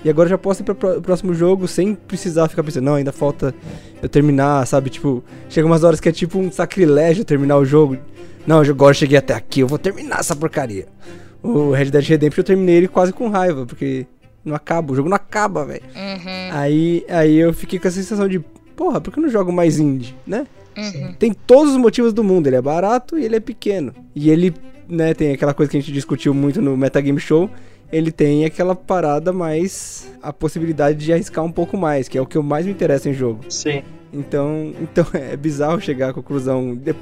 E agora já posso ir para o próximo jogo sem precisar ficar pensando, não, ainda falta eu terminar, sabe? Tipo, chega umas horas que é tipo um sacrilégio terminar o jogo. Não, agora eu cheguei até aqui, eu vou terminar essa porcaria. O Red Dead Redemption eu terminei ele quase com raiva, porque não acaba, o jogo não acaba, velho. Uhum. Aí, aí eu fiquei com a sensação de, porra, por que eu não jogo mais indie, né? Uhum. Tem todos os motivos do mundo, ele é barato e ele é pequeno. E ele, né, tem aquela coisa que a gente discutiu muito no Metagame Show, ele tem aquela parada mais a possibilidade de arriscar um pouco mais, que é o que eu mais me interessa em jogo. Sim. Então, <laughs> então é bizarro chegar à conclusão de,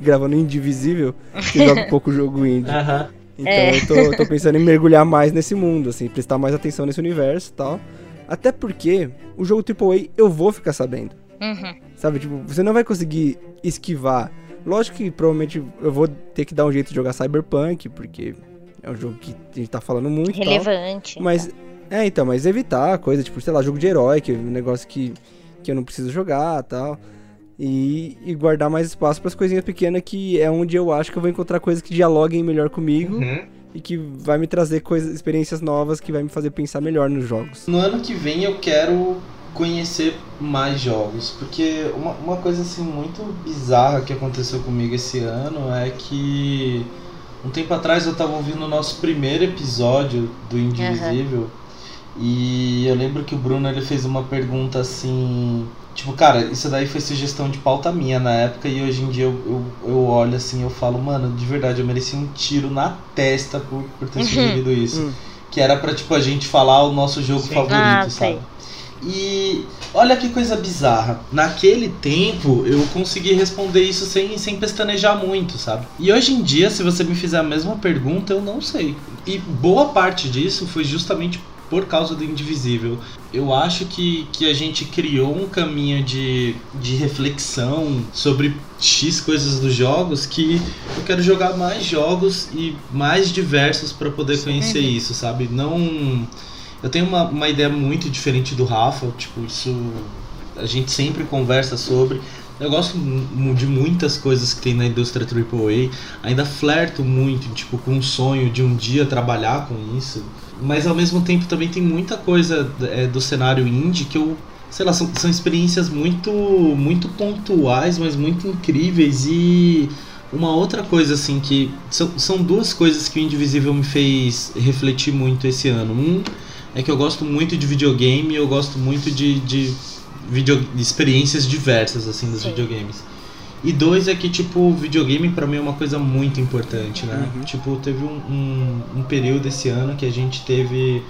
gravando Indivisível que joga um <laughs> pouco o jogo indie. Aham. Então É. eu tô, eu tô pensando em mergulhar mais nesse mundo, assim, prestar mais atenção nesse universo e tal. Até porque o jogo AAA eu vou ficar sabendo. Uhum. Sabe, tipo, você não vai conseguir esquivar. Lógico que provavelmente eu vou ter que dar um jeito de jogar Cyberpunk, porque é um jogo que a gente tá falando muito. e tal. Relevante. Mas, é, então, mas evitar coisa, tipo, sei lá, jogo de herói, que é um negócio que, que eu não preciso jogar tal. E, e guardar mais espaço pras coisinhas pequenas, que é onde eu acho que eu vou encontrar coisas que dialoguem melhor comigo Uhum. e que vai me trazer coisas, experiências novas que vai me fazer pensar melhor nos jogos. No ano que vem eu quero conhecer mais jogos, porque uma, uma coisa assim muito bizarra que aconteceu comigo esse ano é que um tempo atrás eu tava ouvindo o nosso primeiro episódio do Indivisível e eu lembro que o Bruno ele fez uma pergunta assim, tipo, cara, isso daí foi sugestão de pauta minha na época e hoje em dia eu, eu, eu olho assim eu falo, mano, de verdade eu mereci um tiro na testa por, por ter sugerido isso. Hum. Que era pra, tipo, a gente falar o nosso jogo Sim. favorito, Ah, sabe? E olha que coisa bizarra. Naquele tempo eu consegui responder isso sem, sem pestanejar muito, sabe? E hoje em dia, se você me fizer a mesma pergunta, eu não sei. E boa parte disso foi justamente por causa do Indivisível. Eu acho que, que a gente criou um caminho de, de reflexão sobre X coisas dos jogos que eu quero jogar mais jogos e mais diversos para poder conhecer isso, sabe? Não. Eu tenho uma, uma ideia muito diferente do Rafa, tipo, isso a gente sempre conversa sobre. Eu gosto de muitas coisas que tem na indústria AAA, ainda flerto muito, tipo, com o sonho de um dia trabalhar com isso. Mas ao mesmo tempo também tem muita coisa é, do cenário indie que eu, sei lá, são, são experiências muito, muito pontuais, mas muito incríveis e uma outra coisa assim que são, são duas coisas que o Indivisível me fez refletir muito esse ano. Um é que eu gosto muito de videogame, eu gosto muito de, de video, experiências diversas assim dos Sim. videogames. E dois é que, tipo, videogame pra mim é uma coisa muito importante, né? Uhum. Tipo, teve um, um, um período esse ano que a gente teve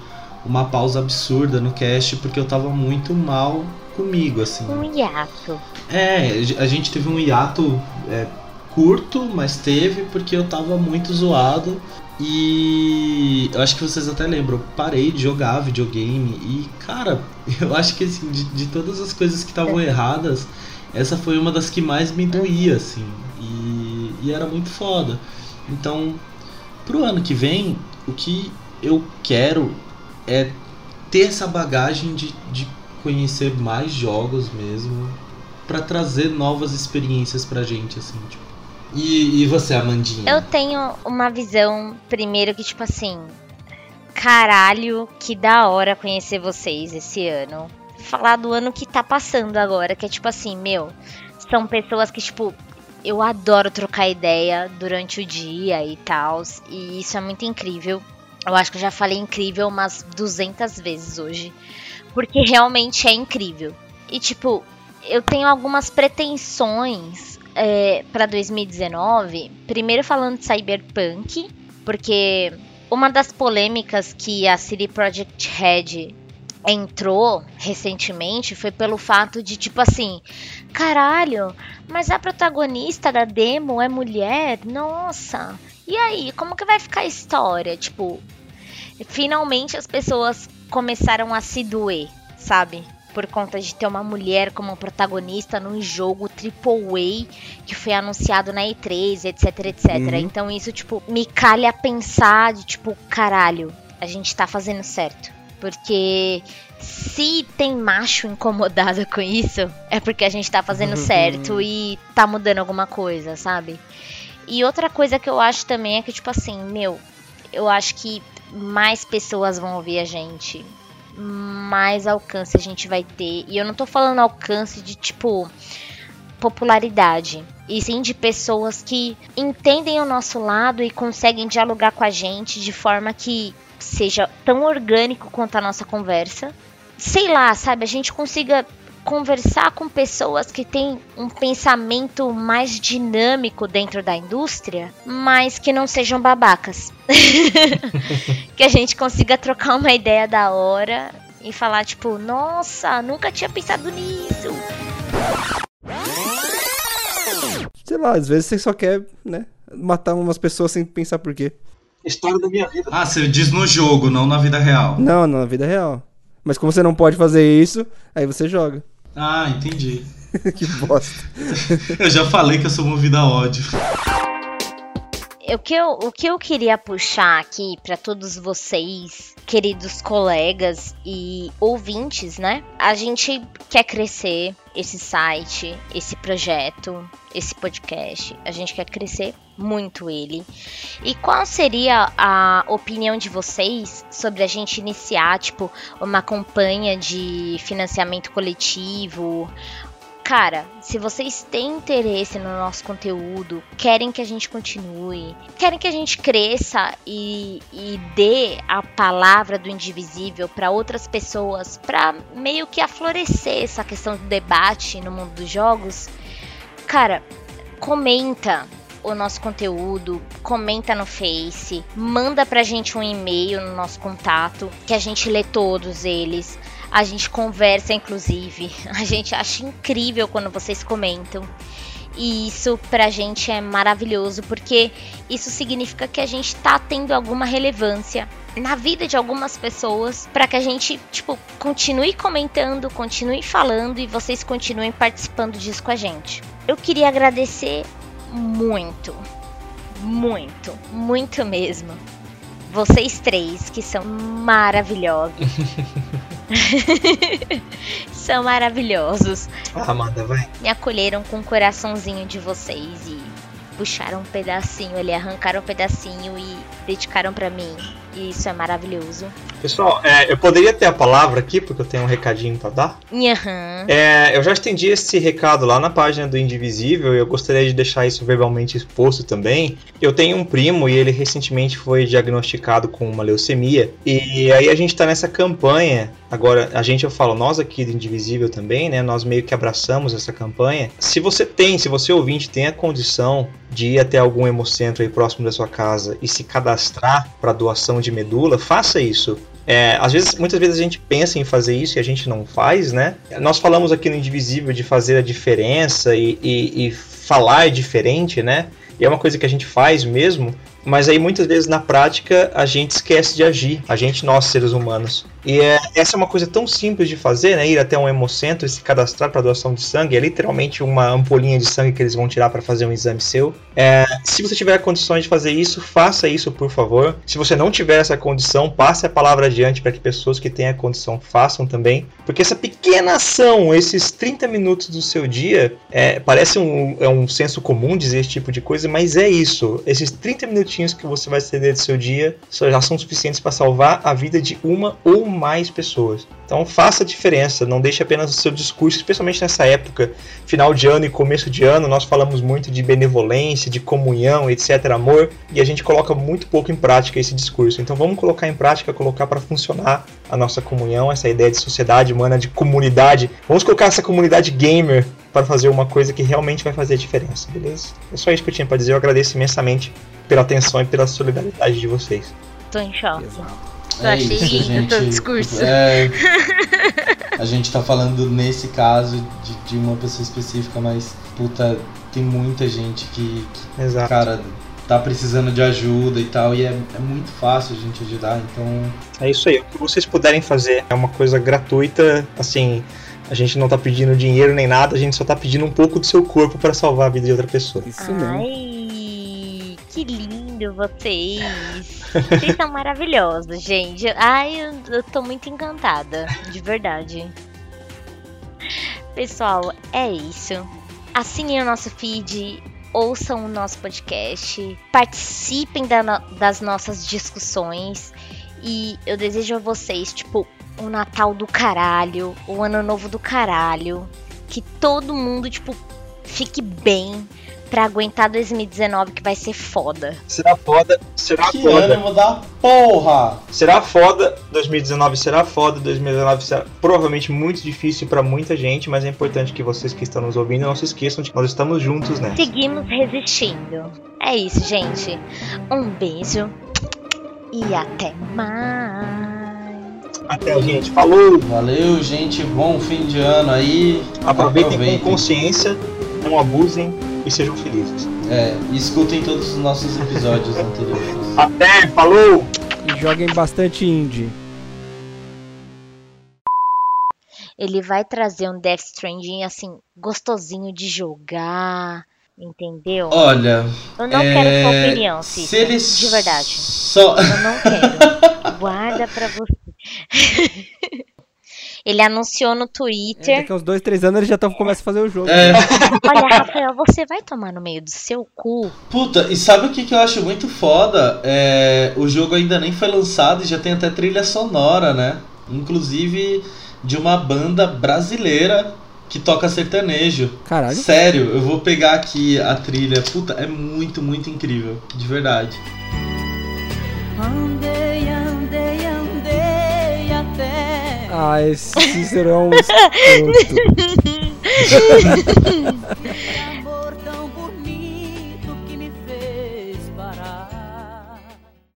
uma pausa absurda no cast porque eu tava muito mal comigo, assim. Um hiato. É, a gente teve um hiato é, curto, mas teve porque eu tava muito zoado. E eu acho que vocês até lembram, eu parei de jogar videogame e, cara, <laughs> eu acho que assim, de, de todas as coisas que estavam erradas, essa foi uma das que mais me doía, assim. E, e era muito foda. Então, pro ano que vem, o que eu quero é ter essa bagagem de, de conhecer mais jogos mesmo, pra trazer novas experiências pra gente, assim, tipo. E, e você, Amandinha? Eu tenho uma visão, primeiro, que tipo assim. Caralho, que da hora conhecer vocês esse ano. Falar do ano que tá passando agora, que é tipo assim, meu. São pessoas que, tipo, eu adoro trocar ideia durante o dia e tal. E isso é muito incrível. Eu acho que eu já falei incrível umas 200 vezes hoje. Porque realmente é incrível. E, tipo, eu tenho algumas pretensões é, para 2019. Primeiro falando de Cyberpunk, porque uma das polêmicas que a City Project Red entrou recentemente foi pelo fato de tipo assim, caralho, mas a protagonista da demo é mulher? Nossa. E aí, como que vai ficar a história? Tipo, finalmente as pessoas começaram a se doer, sabe? Por conta de ter uma mulher como protagonista num jogo AAA que foi anunciado na E3, etc, etc. Uhum. Então isso, tipo, me calha a pensar de, tipo, caralho, a gente tá fazendo certo. Porque se tem macho incomodado com isso, é porque a gente tá fazendo certo e tá mudando alguma coisa, sabe? E outra coisa que eu acho também é que, tipo assim, meu, eu acho que mais pessoas vão ouvir a gente, mais alcance a gente vai ter. E eu não tô falando alcance de tipo popularidade, e sim de pessoas que entendem o nosso lado e conseguem dialogar com a gente de forma que seja tão orgânico quanto a nossa conversa. Sei lá, sabe, a gente consiga conversar com pessoas que têm um pensamento mais dinâmico dentro da indústria, mas que não sejam babacas. <laughs> que a gente consiga trocar uma ideia da hora e falar tipo, nossa, nunca tinha pensado nisso. Sei lá, às vezes você só quer, né, matar umas pessoas sem pensar por quê. História da minha vida. Ah, você diz no jogo, não na vida real. Não, não, na vida real. Mas como você não pode fazer isso, aí você joga. Ah, entendi. <laughs> que bosta. Eu já falei que eu sou movido a ódio. O que eu, o que eu queria puxar aqui para todos vocês, queridos colegas e ouvintes, né? A gente quer crescer esse site, esse projeto, esse podcast. A gente quer crescer muito ele. E qual seria a opinião de vocês sobre a gente iniciar, tipo, uma campanha de financiamento coletivo? Cara, se vocês têm interesse no nosso conteúdo, querem que a gente continue, querem que a gente cresça e, e dê a palavra do indivisível para outras pessoas, para meio que aflorescer essa questão do debate no mundo dos jogos, cara, comenta o nosso conteúdo, comenta no Face, manda pra gente um e-mail no nosso contato, que a gente lê todos eles. A gente conversa, inclusive. <laughs> A gente acha incrível quando vocês comentam. E isso pra gente é maravilhoso, porque isso significa que a gente tá tendo alguma relevância na vida de algumas pessoas para que a gente, tipo, continue comentando, continue falando e vocês continuem participando disso com a gente. Eu queria agradecer muito, muito, muito mesmo. Vocês três que são maravilhosos. <laughs> <laughs> são maravilhosos. Ah, Amanda, vai. Me acolheram com o coraçãozinho de vocês e puxaram um pedacinho ali, arrancaram um pedacinho e dedicaram pra mim. E isso é maravilhoso. Pessoal, é, eu poderia ter a palavra aqui, porque eu tenho um recadinho pra dar. Nhaham. É, eu já estendi esse recado lá na página do Indivisível e eu gostaria de deixar isso verbalmente exposto também. Eu tenho um primo e ele recentemente foi diagnosticado com uma leucemia. E aí a gente tá nessa campanha. Agora, a gente, eu falo, nós aqui do Indivisível também, né? Nós meio que abraçamos essa campanha. Se você tem, se você ouvinte tem a condição de ir até algum hemocentro aí próximo da sua casa e se cadastrar para doação de medula, faça isso. É, às vezes, muitas vezes a gente pensa em fazer isso e a gente não faz, né? Nós falamos aqui no Indivisível de fazer a diferença e, e, e falar diferente, né? E é uma coisa que a gente faz mesmo, mas aí muitas vezes na prática a gente esquece de agir, a gente, nós seres humanos. E é, essa é uma coisa tão simples de fazer, né? Ir até um hemocentro e se cadastrar para doação de sangue. É literalmente uma ampolinha de sangue que eles vão tirar para fazer um exame seu. É, se você tiver condições de fazer isso, faça isso, por favor. Se você não tiver essa condição, passe a palavra adiante para que pessoas que têm a condição façam também. Porque essa pequena ação, esses 30 minutos do seu dia, é, parece um, é um senso comum dizer esse tipo de coisa, mas é isso. Esses 30 minutinhos que você vai ceder do seu dia já são suficientes para salvar a vida de uma ou mais pessoas. Então faça a diferença, não deixe apenas o seu discurso, especialmente nessa época, final de ano e começo de ano, nós falamos muito de benevolência, de comunhão, etc, amor, e a gente coloca muito pouco em prática esse discurso. Então vamos colocar em prática, colocar para funcionar a nossa comunhão, essa ideia de sociedade humana, de comunidade. Vamos colocar essa comunidade gamer para fazer uma coisa que realmente vai fazer a diferença, beleza? É só isso que eu tinha para dizer. Eu agradeço imensamente pela atenção e pela solidariedade de vocês. Tô em choque. Eu É achei isso, lindo gente. discurso. É, <laughs> a gente tá falando nesse caso de, de uma pessoa específica, mas puta, tem muita gente que, que, Exato. cara, tá precisando de ajuda e tal, e é, é muito fácil a gente ajudar, então. É isso aí. O que vocês puderem fazer é uma coisa gratuita, assim. A gente não tá pedindo dinheiro nem nada, a gente só tá pedindo um pouco do seu corpo para salvar a vida de outra pessoa. Isso mesmo. Ai, que lindo vocês. Vocês são maravilhosos, gente. Ai, eu, eu tô muito encantada, de verdade. Pessoal, é isso. Assinem o nosso feed, ouçam o nosso podcast, participem da no- das nossas discussões. E eu desejo a vocês, tipo, um Natal do caralho, o Ano Novo do caralho. Que todo mundo, tipo, fique bem pra aguentar 2019 que vai ser foda. Será foda, será Que foda. ânimo da porra! Será foda, 2019 será foda, 2019 será provavelmente muito difícil pra muita gente, mas é importante que vocês que estão nos ouvindo não se esqueçam de que nós estamos juntos nessa. Seguimos resistindo. É isso, gente. Um beijo e até mais. Até, gente. Falou! Valeu, gente. Bom fim de ano aí. Aproveitem com consciência, não abusem e sejam felizes. É, e escutem todos os nossos episódios anteriores. <laughs> Até, falou! E joguem bastante indie. Ele vai trazer um Death Stranding assim, gostosinho de jogar. Entendeu? Olha. Eu não é, quero sua opinião, Se Cícero. eles De verdade. Só... Eu não quero. <laughs> Guarda pra você. <laughs> Ele anunciou no Twitter. Daqui a uns dois, três anos eles já tão, começam a fazer o jogo. É, Olha, Rafael, você vai tomar no meio do seu cu? puta, e sabe o que, que eu acho muito foda? É, o jogo ainda nem foi lançado e já tem até trilha sonora, né? Inclusive de uma banda brasileira que toca sertanejo. Caralho. Sério, eu vou pegar aqui a trilha. Puta, é muito, muito incrível. De verdade. Andei, Ah, esse Cícero é um <laughs> escroto. <laughs>